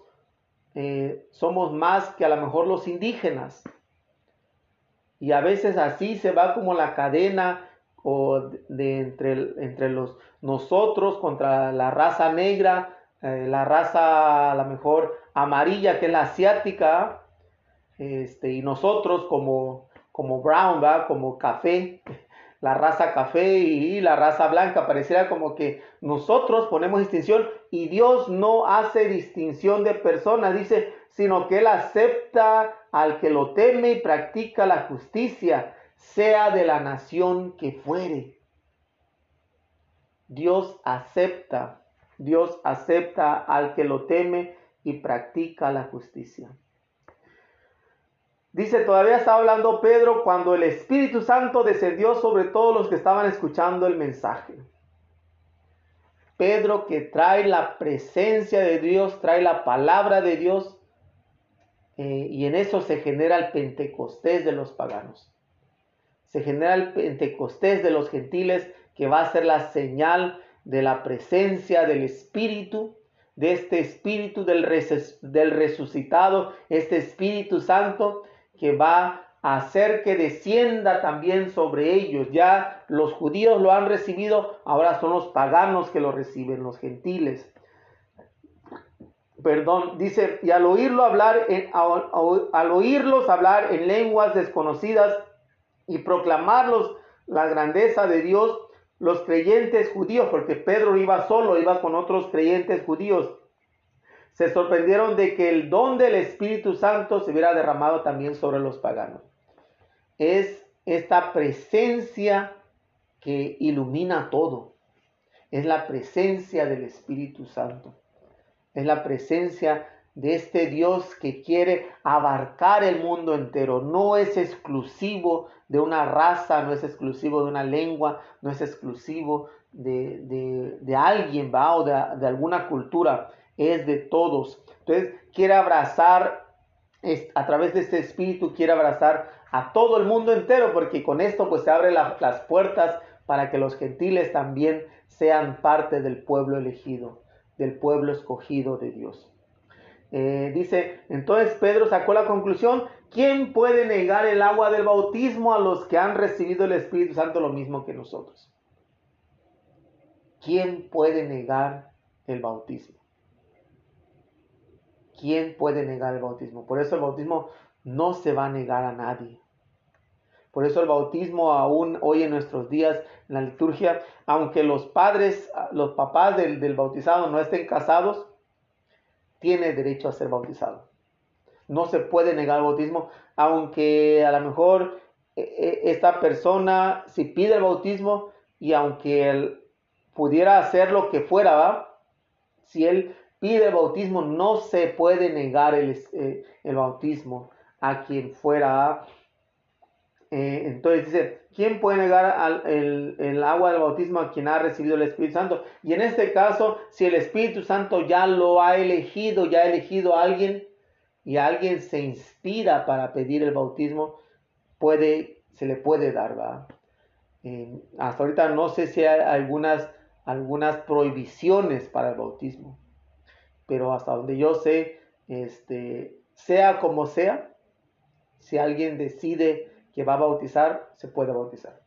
eh, somos más que a lo mejor los indígenas. Y a veces así se va como la cadena o de, entre, entre los nosotros contra la raza negra, eh, la raza a lo mejor amarilla que es la asiática, este, y nosotros como, como brown, como café, la raza café y la raza blanca. Pareciera como que nosotros ponemos distinción y Dios no hace distinción de personas, dice, sino que Él acepta al que lo teme y practica la justicia, sea de la nación que fuere. Dios acepta, Dios acepta al que lo teme y practica la justicia. Dice, todavía estaba hablando Pedro cuando el Espíritu Santo descendió sobre todos los que estaban escuchando el mensaje. Pedro que trae la presencia de Dios, trae la palabra de Dios, eh, y en eso se genera el Pentecostés de los paganos. Se genera el Pentecostés de los gentiles, que va a ser la señal de la presencia del Espíritu, de este Espíritu del, del resucitado, este Espíritu Santo que va a hacer que descienda también sobre ellos. Ya los judíos lo han recibido, ahora son los paganos que lo reciben, los gentiles. Perdón, dice, y al oírlo hablar, al oírlos hablar en lenguas desconocidas y proclamarlos la grandeza de Dios, los creyentes judíos, porque Pedro iba solo, iba con otros creyentes judíos, se sorprendieron de que el don del Espíritu Santo se hubiera derramado también sobre los paganos. Es esta presencia que ilumina todo. Es la presencia del Espíritu Santo. Es la presencia de este Dios que quiere abarcar el mundo entero. No es exclusivo de una raza, no es exclusivo de una lengua, no es exclusivo de, alguien, ¿va? O de, de, alguna cultura, es de todos. Entonces, quiere abrazar, a través de este espíritu, quiere abrazar a todo el mundo entero, porque con esto pues se abren las puertas para que los gentiles también sean parte del pueblo elegido, del pueblo escogido de Dios. Eh, dice, entonces Pedro sacó la conclusión, ¿quién puede negar el agua del bautismo a los que han recibido el Espíritu Santo lo mismo que nosotros? ¿Quién puede negar el bautismo? ¿Quién puede negar el bautismo? Por eso el bautismo no se va a negar a nadie. Por eso el bautismo aún hoy en nuestros días en la liturgia, aunque los padres, los papás del, del bautizado no estén casados, tiene derecho a ser bautizado. No se puede negar el bautismo, aunque a lo mejor e, e, esta persona, si pide el bautismo y aunque él pudiera hacer lo que fuera, ¿va? si él pide el bautismo, no se puede negar el, eh, el bautismo a quien fuera. Eh, entonces dice, ¿quién puede negar el, agua del bautismo a quien ha recibido el Espíritu Santo? Y en este caso, si el Espíritu Santo ya lo ha elegido, ya ha elegido a alguien y alguien se inspira para pedir el bautismo, puede, se le puede dar, hasta ahorita no sé si hay algunas, algunas prohibiciones para el bautismo, pero hasta donde yo sé, este, sea como sea, si alguien decide que va a bautizar, se puede bautizar.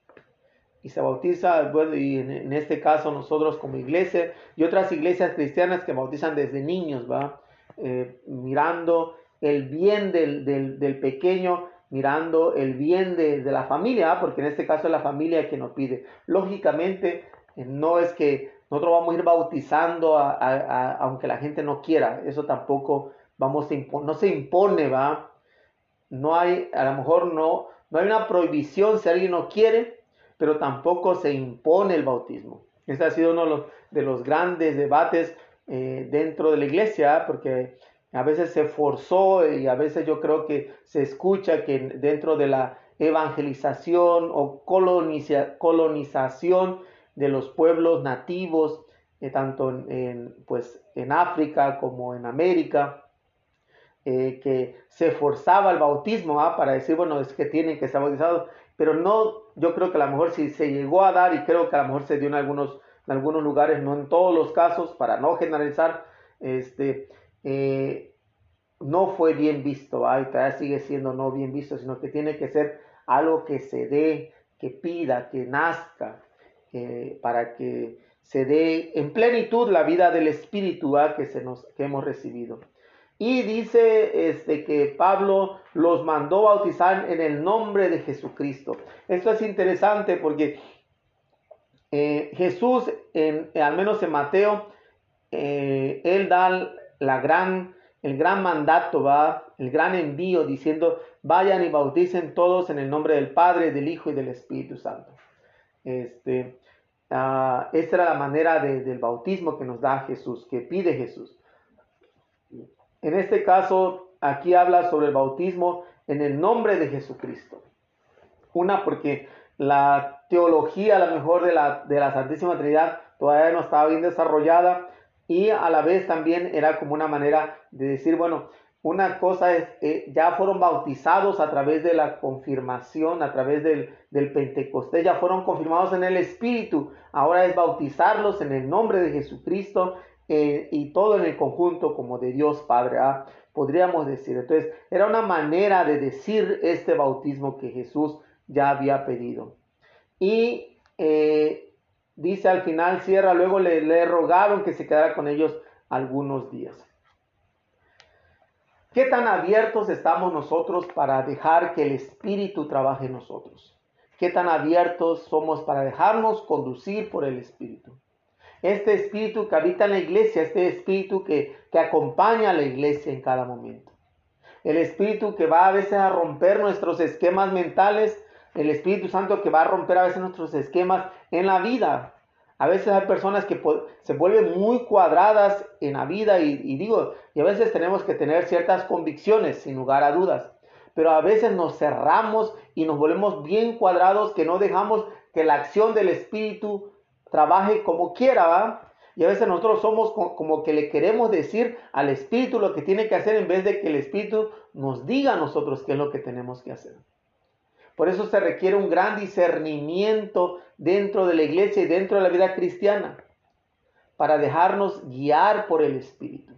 Y se bautiza, bueno, y en, este caso nosotros como iglesia y otras iglesias cristianas que bautizan desde niños, ¿va? Eh, mirando el bien del, pequeño, mirando el bien de, la familia, porque en este caso es la familia que nos pide. Lógicamente, eh, no es que nosotros vamos a ir bautizando aunque la gente no quiera, eso tampoco vamos a no se impone, va. No hay, a lo mejor no, no hay una prohibición si alguien no quiere, pero tampoco se impone el bautismo. Este ha sido uno de los, grandes debates eh, dentro de la iglesia, porque a veces se forzó y a veces yo creo que se escucha que dentro de la evangelización o colonización de los pueblos nativos, eh, tanto en, pues, en África como en América, eh, que se forzaba el bautismo ¿ah? para decir, bueno, es que tienen que ser bautizados, pero no, yo creo que a lo mejor si se llegó a dar, y creo que a lo mejor se dio en algunos, en algunos lugares, no en todos los casos, para no generalizar, este, eh, no fue bien visto, ¿ah? y todavía sigue siendo no bien visto, sino que tiene que ser algo que se dé, que pida, que nazca, para que se dé en plenitud la vida del Espíritu que, se nos, que hemos recibido. Y dice este, que Pablo los mandó bautizar en el nombre de Jesucristo. Esto es interesante porque eh, Jesús, en, al menos en Mateo, eh, él da la gran, el gran mandato, ¿va? el gran envío, diciendo, vayan y bauticen todos en el nombre del Padre, del Hijo y del Espíritu Santo. Este, uh, esta era la manera del bautismo que nos da Jesús, que pide Jesús. En este caso, aquí habla sobre el bautismo en el nombre de Jesucristo. Una, porque la teología a lo mejor de la, de la Santísima Trinidad todavía no estaba bien desarrollada y a la vez también era como una manera de decir, bueno, una cosa es, eh, ya fueron bautizados a través de la confirmación, a través del, del Pentecostés, ya fueron confirmados en el Espíritu, ahora es bautizarlos en el nombre de Jesucristo eh, y todo en el conjunto como de Dios Padre, ¿ah? podríamos decir. Entonces, era una manera de decir este bautismo que Jesús ya había pedido. Y eh, dice al final, cierra, luego le, le rogaron que se quedara con ellos algunos días. ¿Qué tan abiertos estamos nosotros para dejar que el Espíritu trabaje en nosotros? ¿Qué tan abiertos somos para dejarnos conducir por el Espíritu? este espíritu que habita en la iglesia, este espíritu que, acompaña a la iglesia en cada momento. El espíritu que va a veces a romper nuestros esquemas mentales, el Espíritu Santo que va a romper a veces nuestros esquemas en la vida. A veces hay personas que se vuelven muy cuadradas en la vida y, digo, y a veces tenemos que tener ciertas convicciones sin lugar a dudas. Pero a veces nos cerramos y nos volvemos bien cuadrados que no dejamos que la acción del Espíritu trabaje como quiera, ¿va? Y a veces nosotros somos como que le queremos decir al Espíritu lo que tiene que hacer en vez de que el Espíritu nos diga a nosotros qué es lo que tenemos que hacer. Por eso se requiere un gran discernimiento dentro de la iglesia y dentro de la vida cristiana para dejarnos guiar por el Espíritu.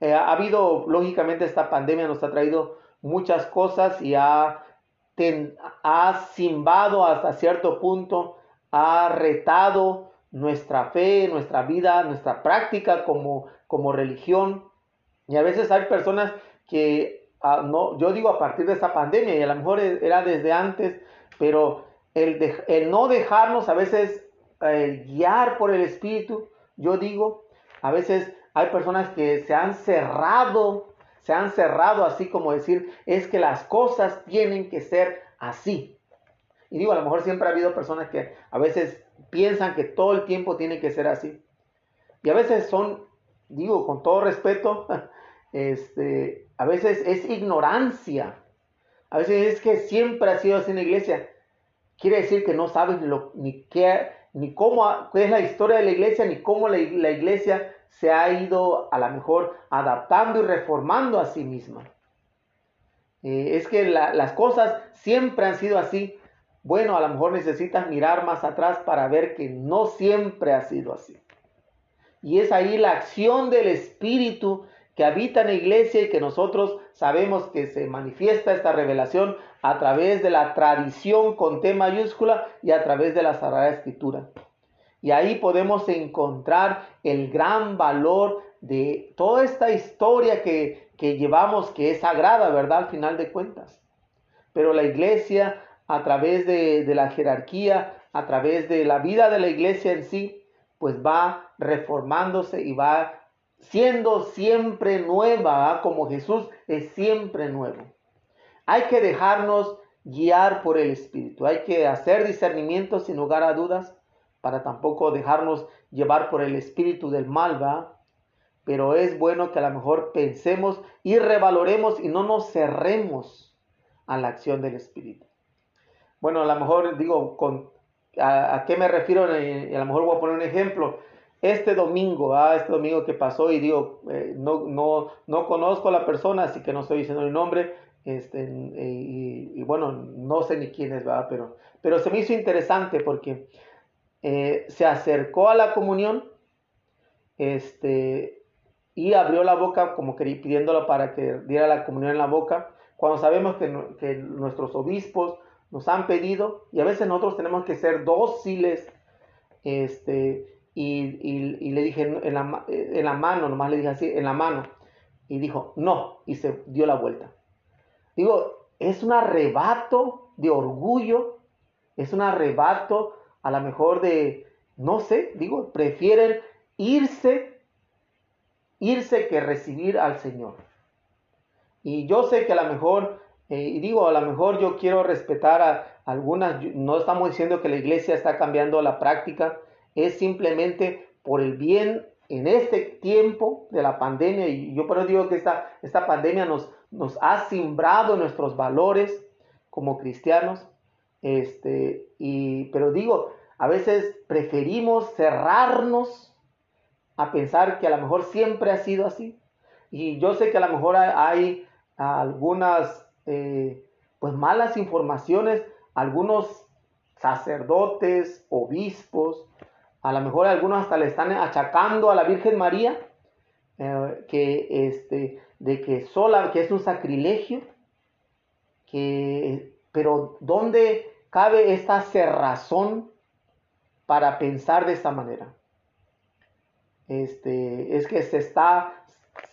Eh, ha habido, lógicamente, esta pandemia nos ha traído muchas cosas y ha, ha simbado hasta cierto punto, ha retado nuestra fe, nuestra vida, nuestra práctica como, como religión. Y a veces hay personas que, no, yo digo a partir de esta pandemia, y a lo mejor e, era desde antes, pero el, el no dejarnos a veces eh, guiar por el Espíritu, yo digo, a veces hay personas que se han cerrado, se han cerrado así como decir, es que las cosas tienen que ser así. Y digo, a lo mejor siempre ha habido personas que a veces piensan que todo el tiempo tiene que ser así. Y a veces son, digo, con todo respeto, este, a veces es ignorancia. A veces es que siempre ha sido así en la iglesia. Quiere decir que no sabes lo, ni qué, ni cómo es la historia de la iglesia, ni cómo la, iglesia se ha ido a lo mejor adaptando y reformando a sí misma. Eh, es que las cosas siempre han sido así. Bueno, a lo mejor necesitas mirar más atrás para ver que no siempre ha sido así. Y es ahí la acción del Espíritu que habita en la iglesia y que nosotros sabemos que se manifiesta esta revelación a través de la tradición con T mayúscula y a través de la Sagrada Escritura. Y ahí podemos encontrar el gran valor de toda esta historia que, que llevamos, que es sagrada, ¿verdad? Al final de cuentas. Pero la iglesia a través de, la jerarquía, a través de la vida de la iglesia en sí, pues va reformándose y va siendo siempre nueva, como Jesús es siempre nuevo. Hay que dejarnos guiar por el Espíritu, hay que hacer discernimiento sin lugar a dudas, para tampoco dejarnos llevar por el Espíritu del mal. Pero es bueno que a lo mejor pensemos y revaloremos y no nos cerremos a la acción del Espíritu. Bueno, a lo mejor digo, con, a, qué me refiero? a lo mejor voy a poner un ejemplo. Este domingo, ah, este domingo que pasó y digo, eh, no, no, no conozco a la persona, así que no estoy diciendo el nombre, este, y, bueno, no sé ni quién es, ¿verdad? Pero, pero se me hizo interesante porque eh, se acercó a la comunión este, y abrió la boca como que pidiéndolo para que diera la comunión en la boca, cuando sabemos que, que nuestros obispos, nos han pedido y a veces nosotros tenemos que ser dóciles. Este, y, le dije en la, en la, mano, nomás le dije así, en la mano. Y dijo, no, y se dio la vuelta. Digo, es un arrebato de orgullo, es un arrebato a lo mejor de, no sé, digo, prefieren irse, irse que recibir al Señor. Y yo sé que a lo mejor eh, y digo, a lo mejor yo quiero respetar a algunas, no estamos diciendo que la iglesia está cambiando la práctica, es simplemente por el bien en este tiempo de la pandemia, y yo por eso digo que esta, esta pandemia nos, nos ha simbrado nuestros valores como cristianos, este, y, pero digo, a veces preferimos cerrarnos a pensar que a lo mejor siempre ha sido así. Y yo sé que a lo mejor hay algunas eh, pues malas informaciones, algunos sacerdotes, obispos, a lo mejor algunos hasta le están achacando a la Virgen María eh, que este de que sola que es un sacrilegio que pero dónde cabe esta cerrazón para pensar de esta manera este es que se está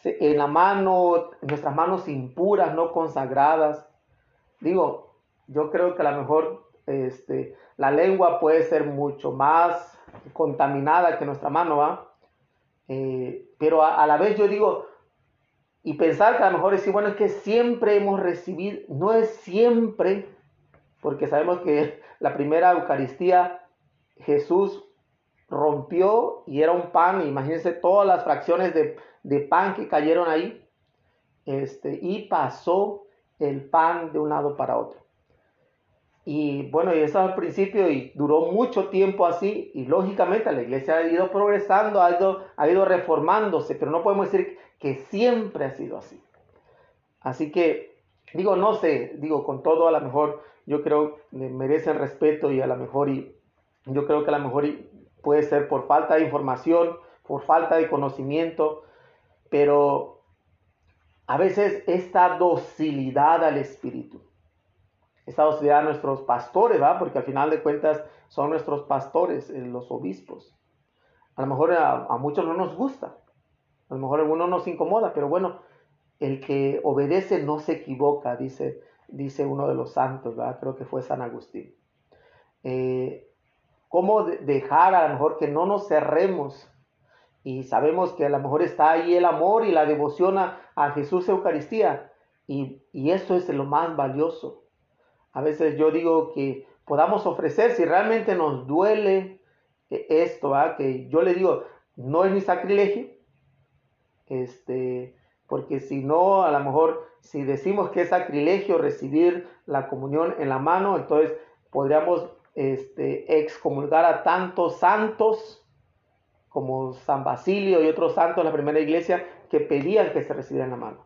en la mano, nuestras manos impuras, no consagradas. Digo, yo creo que a lo mejor este, la lengua puede ser mucho más contaminada que nuestra mano, ¿va? Eh, pero a, la vez yo digo, y pensar que a lo mejor decir, bueno, es que siempre hemos recibido, no es siempre, porque sabemos que la primera Eucaristía, Jesús rompió y era un pan, imagínense todas las fracciones de, de pan que cayeron ahí, este, y pasó el pan de un lado para otro. Y bueno, y eso al principio y duró mucho tiempo así y lógicamente la iglesia ha ido progresando, ha ido, ha ido reformándose, pero no podemos decir que siempre ha sido así. Así que digo, no sé, digo, con todo a lo mejor yo creo que merecen respeto y a lo mejor y yo creo que a lo mejor puede ser por falta de información, por falta de conocimiento, pero a veces esta docilidad al Espíritu, esta docilidad a nuestros pastores, ¿va? Porque al final de cuentas son nuestros pastores, eh, los obispos. A lo mejor a, muchos no nos gusta, a lo mejor a algunos nos incomoda, pero bueno, el que obedece no se equivoca, dice, dice uno de los santos, ¿verdad? creo que fue San Agustín. Eh, ¿Cómo dejar a lo mejor que no nos cerremos y sabemos que a lo mejor está ahí el amor y la devoción a, Jesús Eucaristía. Y, eso es lo más valioso. A veces yo digo que podamos ofrecer, si realmente nos duele esto, que yo le digo, no es mi sacrilegio, este, porque si no, a lo mejor, si decimos que es sacrilegio recibir la comunión en la mano, entonces podríamos este, excomulgar a tantos santos como San Basilio y otros santos de la primera iglesia que pedían que se recibiera en la mano.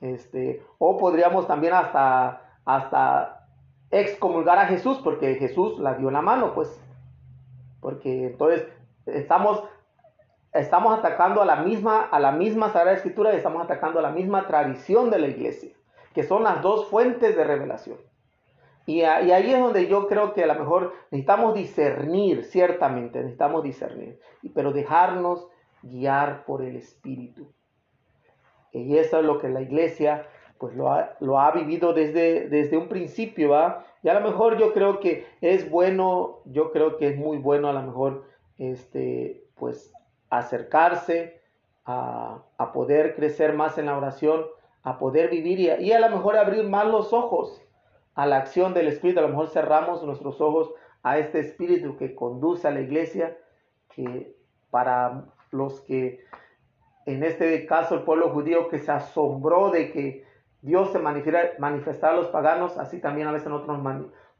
Este, o podríamos también hasta, hasta excomulgar a Jesús, porque Jesús la dio la mano, pues. Porque entonces estamos, estamos atacando a la, misma, a la misma Sagrada Escritura y estamos atacando a la misma tradición de la iglesia, que son las dos fuentes de revelación. Y, ahí es donde yo creo que a lo mejor necesitamos discernir, ciertamente, necesitamos discernir, pero dejarnos guiar por el Espíritu. Y eso es lo que la iglesia pues lo ha, vivido desde, desde un principio, ¿va? Y a lo mejor yo creo que es bueno, yo creo que es muy bueno a lo mejor, este, pues acercarse a, poder crecer más en la oración, a poder vivir y y a lo mejor abrir más los ojos a la acción del Espíritu. A lo mejor cerramos nuestros ojos a este Espíritu que conduce a la iglesia, que para los que, en este caso el pueblo judío que se asombró de que Dios se manifestara a los paganos, así también a veces nosotros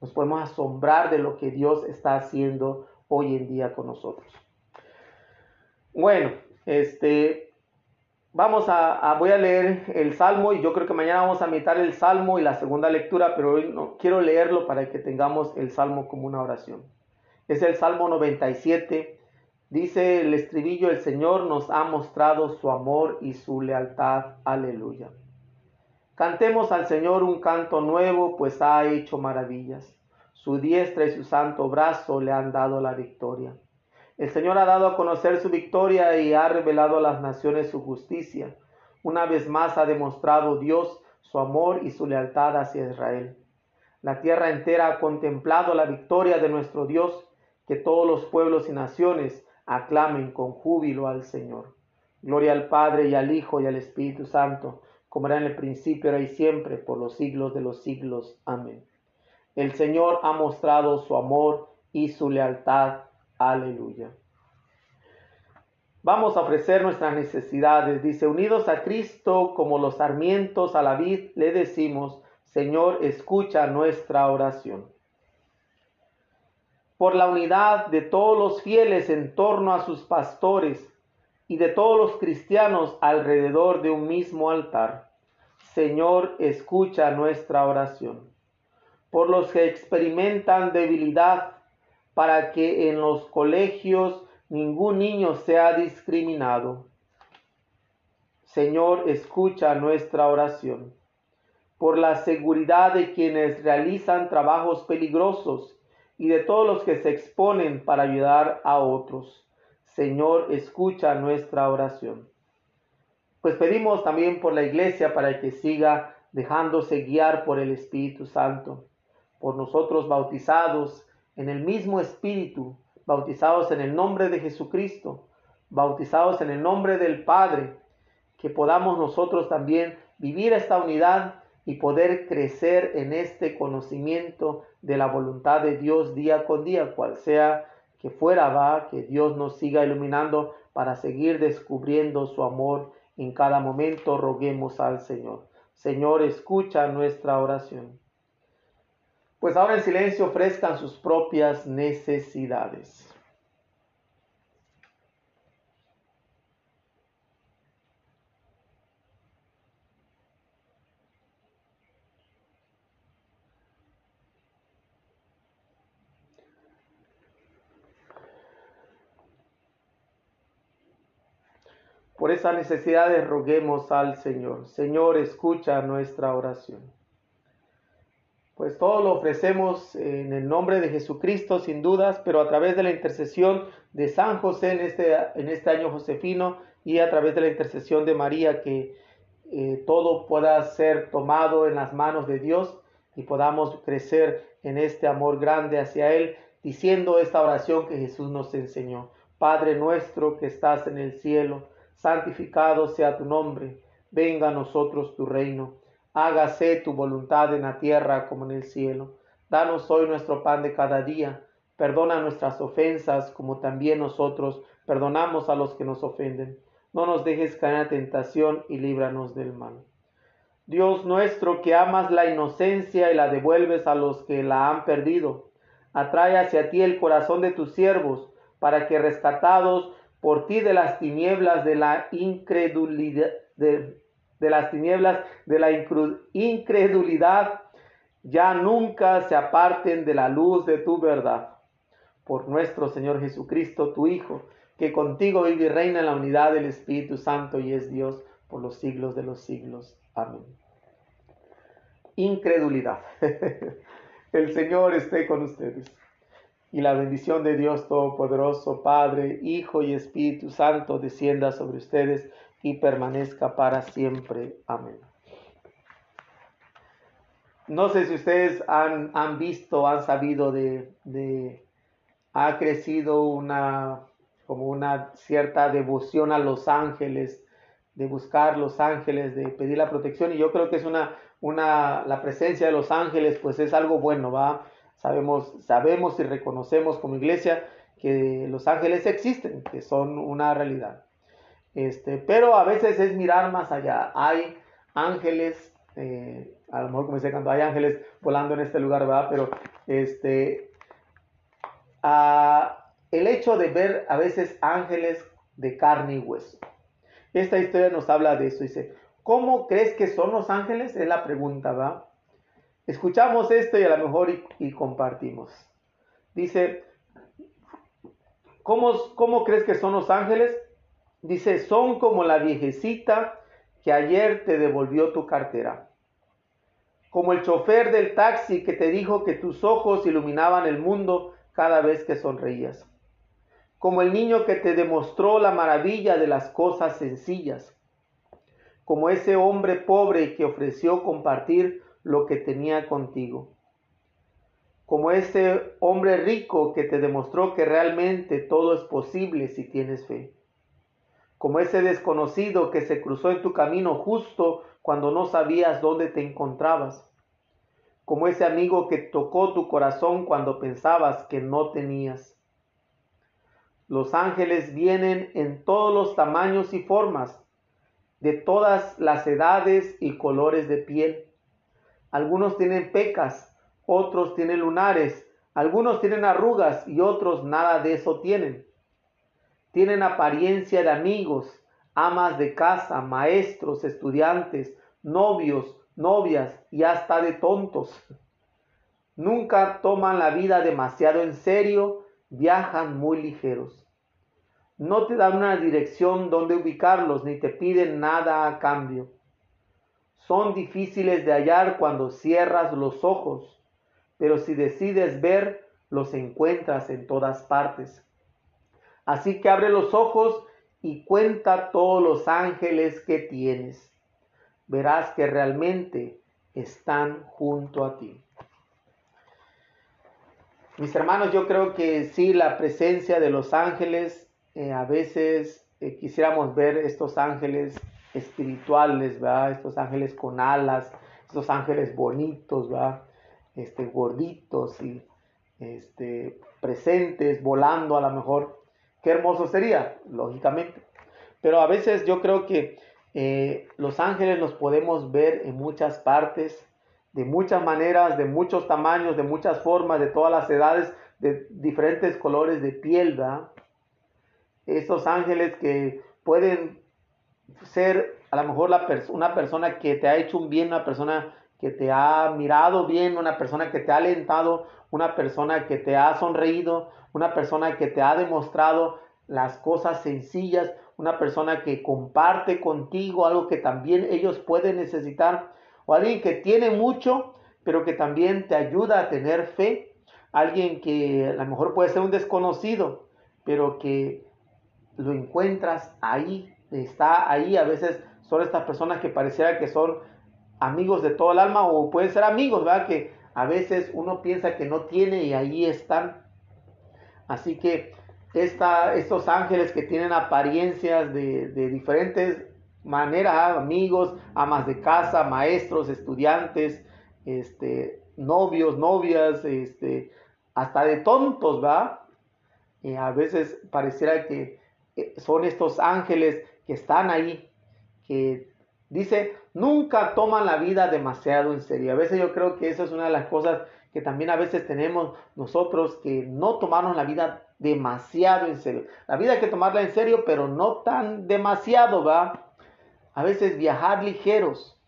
nos podemos asombrar de lo que Dios está haciendo hoy en día con nosotros. Bueno, este, Vamos a, voy a leer el Salmo y yo creo que mañana vamos a meditar el Salmo y la segunda lectura, pero hoy no quiero leerlo para que tengamos el Salmo como una oración. Es el Salmo 97. Dice el estribillo, el Señor nos ha mostrado su amor y su lealtad. Aleluya. Cantemos al Señor un canto nuevo, pues ha hecho maravillas. Su diestra y su santo brazo le han dado la victoria. El Señor ha dado a conocer su victoria y ha revelado a las naciones su justicia. Una vez más ha demostrado Dios su amor y su lealtad hacia Israel. La tierra entera ha contemplado la victoria de nuestro Dios, que todos los pueblos y naciones aclamen con júbilo al Señor. Gloria al Padre y al Hijo y al Espíritu Santo, como era en el principio, ahora y siempre, por los siglos de los siglos. Amén. El Señor ha mostrado su amor y su lealtad Aleluya. Vamos a ofrecer nuestras necesidades. Dice, unidos a Cristo como los sarmientos a la vid, le decimos, Señor, escucha nuestra oración. Por la unidad de todos los fieles en torno a sus pastores y de todos los cristianos alrededor de un mismo altar. Señor, escucha nuestra oración. Por los que experimentan debilidad para que en los colegios ningún niño sea discriminado. Señor, escucha nuestra oración. Por la seguridad de quienes realizan trabajos peligrosos y de todos los que se exponen para ayudar a otros. Señor, escucha nuestra oración. Pues pedimos también por la iglesia para que siga dejándose guiar por el Espíritu Santo, por nosotros bautizados, en el mismo Espíritu, bautizados en el nombre de Jesucristo, bautizados en el nombre del Padre, que podamos nosotros también vivir esta unidad y poder crecer en este conocimiento de la voluntad de Dios día con día, cual sea que fuera va, que Dios nos siga iluminando para seguir descubriendo su amor en cada momento. Roguemos al Señor. Señor, escucha nuestra oración. Pues ahora en silencio ofrezcan sus propias necesidades. Por esas necesidades roguemos al Señor. Señor, escucha nuestra oración. Pues todo lo ofrecemos en el nombre de Jesucristo, sin dudas, pero a través de la intercesión de San José en este, en este año josefino y a través de la intercesión de María, que eh, todo pueda ser tomado en las manos de Dios y podamos crecer en este amor grande hacia Él, diciendo esta oración que Jesús nos enseñó. Padre nuestro que estás en el cielo, santificado sea tu nombre, venga a nosotros tu reino, hágase tu voluntad en la tierra como en el cielo. Danos hoy nuestro pan de cada día, perdona nuestras ofensas como también nosotros perdonamos a los que nos ofenden. No nos dejes caer en la tentación y líbranos del mal. Dios nuestro, que amas la inocencia y la devuelves a los que la han perdido, atrae hacia ti el corazón de tus siervos, para que rescatados por ti de las tinieblas de la incredulidad, de, las tinieblas de la incredulidad, ya nunca se aparten de la luz de tu verdad. Por nuestro Señor Jesucristo, tu Hijo, que contigo vive y reina en la unidad del Espíritu Santo y es Dios por los siglos de los siglos. Amén. Incredulidad. El Señor esté con ustedes y la bendición de Dios Todopoderoso, Padre, Hijo y Espíritu Santo, descienda sobre ustedes y permanezca para siempre. Amén. No sé si ustedes han, han visto, han sabido de, de, ha crecido una, como una cierta devoción a los ángeles, de buscar los ángeles, de pedir la protección. Y yo creo que es una, una, la presencia de los ángeles, pues es algo bueno, ¿va? Sabemos, sabemos y reconocemos como iglesia que los ángeles existen, que son una realidad. Este, pero a veces es mirar más allá. Hay ángeles, eh, a lo mejor como dice cuando hay ángeles volando en este lugar, ¿verdad? Pero este, el hecho de ver a veces ángeles de carne y hueso. Esta historia nos habla de eso. Dice, ¿cómo crees que son los ángeles? Es la pregunta, ¿va? Escuchamos esto y a lo mejor y, compartimos. Dice, ¿cómo, ¿cómo crees que son los ángeles? Dice, son como la viejecita que ayer te devolvió tu cartera. Como el chofer del taxi que te dijo que tus ojos iluminaban el mundo cada vez que sonreías. Como el niño que te demostró la maravilla de las cosas sencillas. Como ese hombre pobre que ofreció compartir lo que tenía contigo. Como ese hombre rico que te demostró que realmente todo es posible si tienes fe. Como ese desconocido que se cruzó en tu camino justo cuando no sabías dónde te encontrabas. Como ese amigo que tocó tu corazón cuando pensabas que no tenías. Los ángeles vienen en todos los tamaños y formas, de todas las edades y colores de piel algunos tienen pecas, otros tienen lunares, algunos tienen arrugas y otros nada de eso tienen. Tienen apariencia de amigos, amas de casa, maestros, estudiantes, novios, novias y hasta de tontos. Nunca toman la vida demasiado en serio, viajan muy ligeros. No te dan una dirección donde ubicarlos ni te piden nada a cambio son difíciles de hallar cuando cierras los ojos, pero si decides ver, los encuentras en todas partes. Así que abre los ojos y cuenta todos los ángeles que tienes. Verás que realmente están junto a ti. Mis hermanos, yo creo que sí, la presencia de los ángeles, eh, a veces eh, quisiéramos ver estos ángeles espirituales, ¿verdad? Estos ángeles con alas, estos ángeles bonitos, ¿verdad? Este, gorditos y este, presentes, volando a lo mejor. Qué hermoso sería, lógicamente. Pero a veces yo creo que eh, los ángeles los podemos ver en muchas partes, de muchas maneras, de muchos tamaños, de muchas formas, de todas las edades, de diferentes colores de piel, ¿verdad? Estos ángeles que pueden ser a lo mejor una persona que te ha hecho un bien, una persona que te ha mirado bien, una persona que te ha alentado, una persona que te ha sonreído, una persona que te ha demostrado las cosas sencillas, una persona que comparte contigo algo que también ellos pueden necesitar, o alguien que tiene mucho, pero que también te ayuda a tener fe, alguien que a lo mejor puede ser un desconocido, pero que lo encuentras ahí, está ahí, a veces son estas personas que pareciera que son amigos de todo el alma o pueden ser amigos, ¿verdad? Que a veces uno piensa que no tiene y ahí están. Así que esta, estos ángeles que tienen apariencias de, diferentes maneras, amigos, amas de casa, maestros, estudiantes, este, novios, novias, este, hasta de tontos, ¿va? A veces pareciera que eh, son estos ángeles que están ahí, que dice, nunca toman la vida demasiado en serio. A veces yo creo que eso es una de las cosas que también a veces tenemos nosotros, que no tomarnos la vida demasiado en serio. La vida hay que tomarla en serio, pero no tan demasiado, ¿va? A veces viajar ligeros.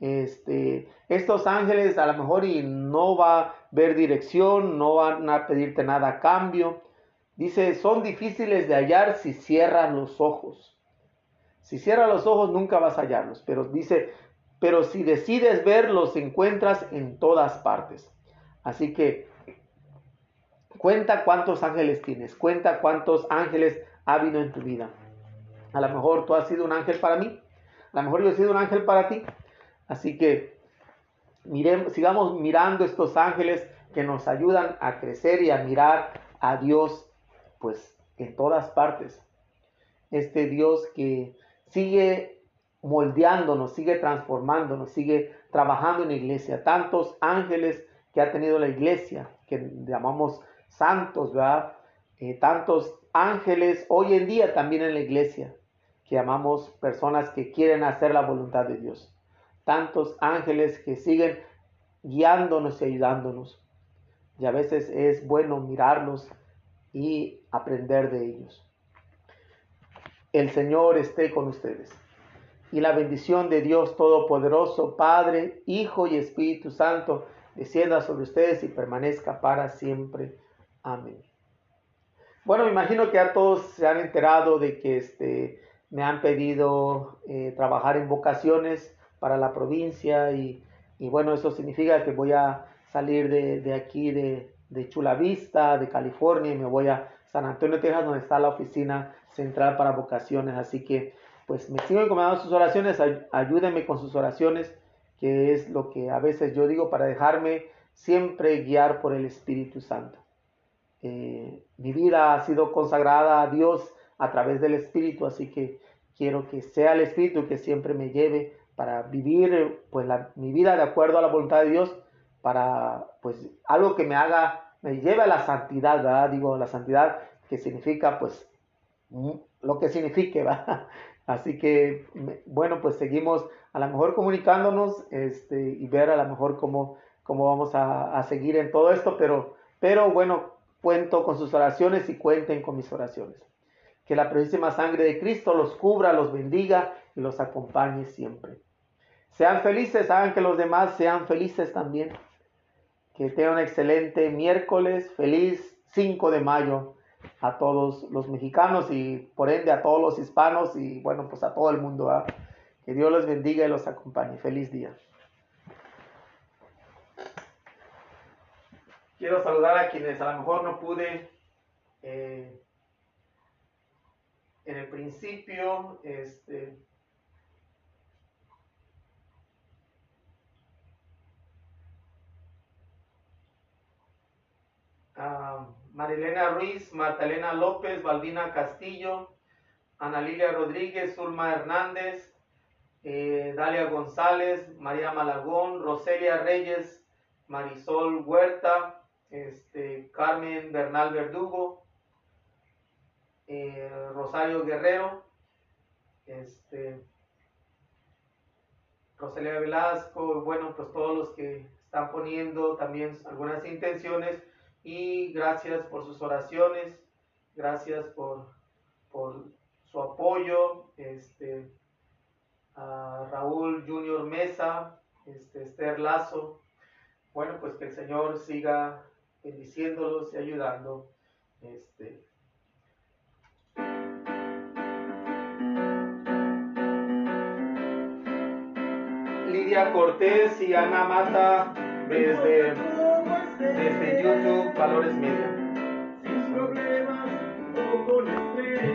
Este, estos ángeles a lo mejor y no va a ver dirección, no van a pedirte nada a cambio. Dice, son difíciles de hallar si cierran los ojos. Si cierras los ojos nunca vas a hallarlos, pero dice, pero si decides verlos encuentras en todas partes. Así que Cuenta cuántos ángeles tienes, cuenta cuántos ángeles ha habido en tu vida. A lo mejor tú has sido un ángel para mí, a lo mejor yo he sido un ángel para ti. Así que miremos, sigamos mirando estos ángeles que nos ayudan a crecer y a mirar a Dios pues en todas partes. Este Dios que sigue moldeándonos, sigue transformándonos, sigue trabajando en la iglesia. Tantos ángeles que ha tenido la iglesia, que llamamos santos, ¿verdad? Eh, tantos ángeles hoy en día también en la iglesia, que llamamos personas que quieren hacer la voluntad de Dios. Tantos ángeles que siguen guiándonos y ayudándonos. Y a veces es bueno mirarlos y aprender de ellos. El Señor esté con ustedes. Y la bendición de Dios Todopoderoso, Padre, Hijo y Espíritu Santo, descienda sobre ustedes y permanezca para siempre. Amén. Bueno, me imagino que ya todos se han enterado de que este, me han pedido eh, trabajar en vocaciones para la provincia y, bueno, eso significa que voy a salir de, aquí de, de, Chula Vista, de California, y me voy a San Antonio, Texas, donde está la oficina central para vocaciones. Así que pues me sigo encomendando sus oraciones, ayúdenme con sus oraciones, que es lo que a veces yo digo para dejarme siempre guiar por el Espíritu Santo. Eh, mi vida ha sido consagrada a Dios a través del Espíritu, así que quiero que sea el Espíritu que siempre me lleve para vivir pues mi vida de acuerdo a la voluntad de Dios, para pues algo que me haga, me lleve a la santidad, ¿verdad? Digo, la santidad que significa pues lo que signifique, ¿verdad? Así que, bueno, pues seguimos a lo mejor comunicándonos este, y ver a lo mejor cómo, cómo vamos a, a seguir en todo esto, pero, pero bueno, Cuento con sus oraciones y cuenten con mis oraciones. Que la preciosísima sangre de Cristo los cubra, los bendiga y los acompañe siempre. Sean felices, hagan que los demás sean felices también. Que tengan un excelente miércoles, feliz 5 de mayo a todos los mexicanos y por ende a todos los hispanos y bueno, pues a todo el mundo. Que Dios los bendiga y los acompañe. Feliz día. Quiero saludar a quienes a lo mejor no pude eh, en el principio. Este, Marilena Ruiz, Martalena López, Balbina Castillo, Ana Lilia Rodríguez, Zulma Hernández, eh, Dalia González, María Malagón, Roselia Reyes, Marisol Huerta, este, Carmen Bernal Verdugo, eh, Rosario Guerrero, este, Rosalía Velasco, bueno, pues todos los que están poniendo también algunas intenciones y gracias por sus oraciones, gracias por, por su apoyo, este, a Raúl Junior Mesa, este, Esther Lazo, bueno, pues que el Señor siga bendiciéndolos y ayudando. Este, Lidia Cortés y Ana Mata desde, desde YouTube Valores Media. Sin problemas o con estrés.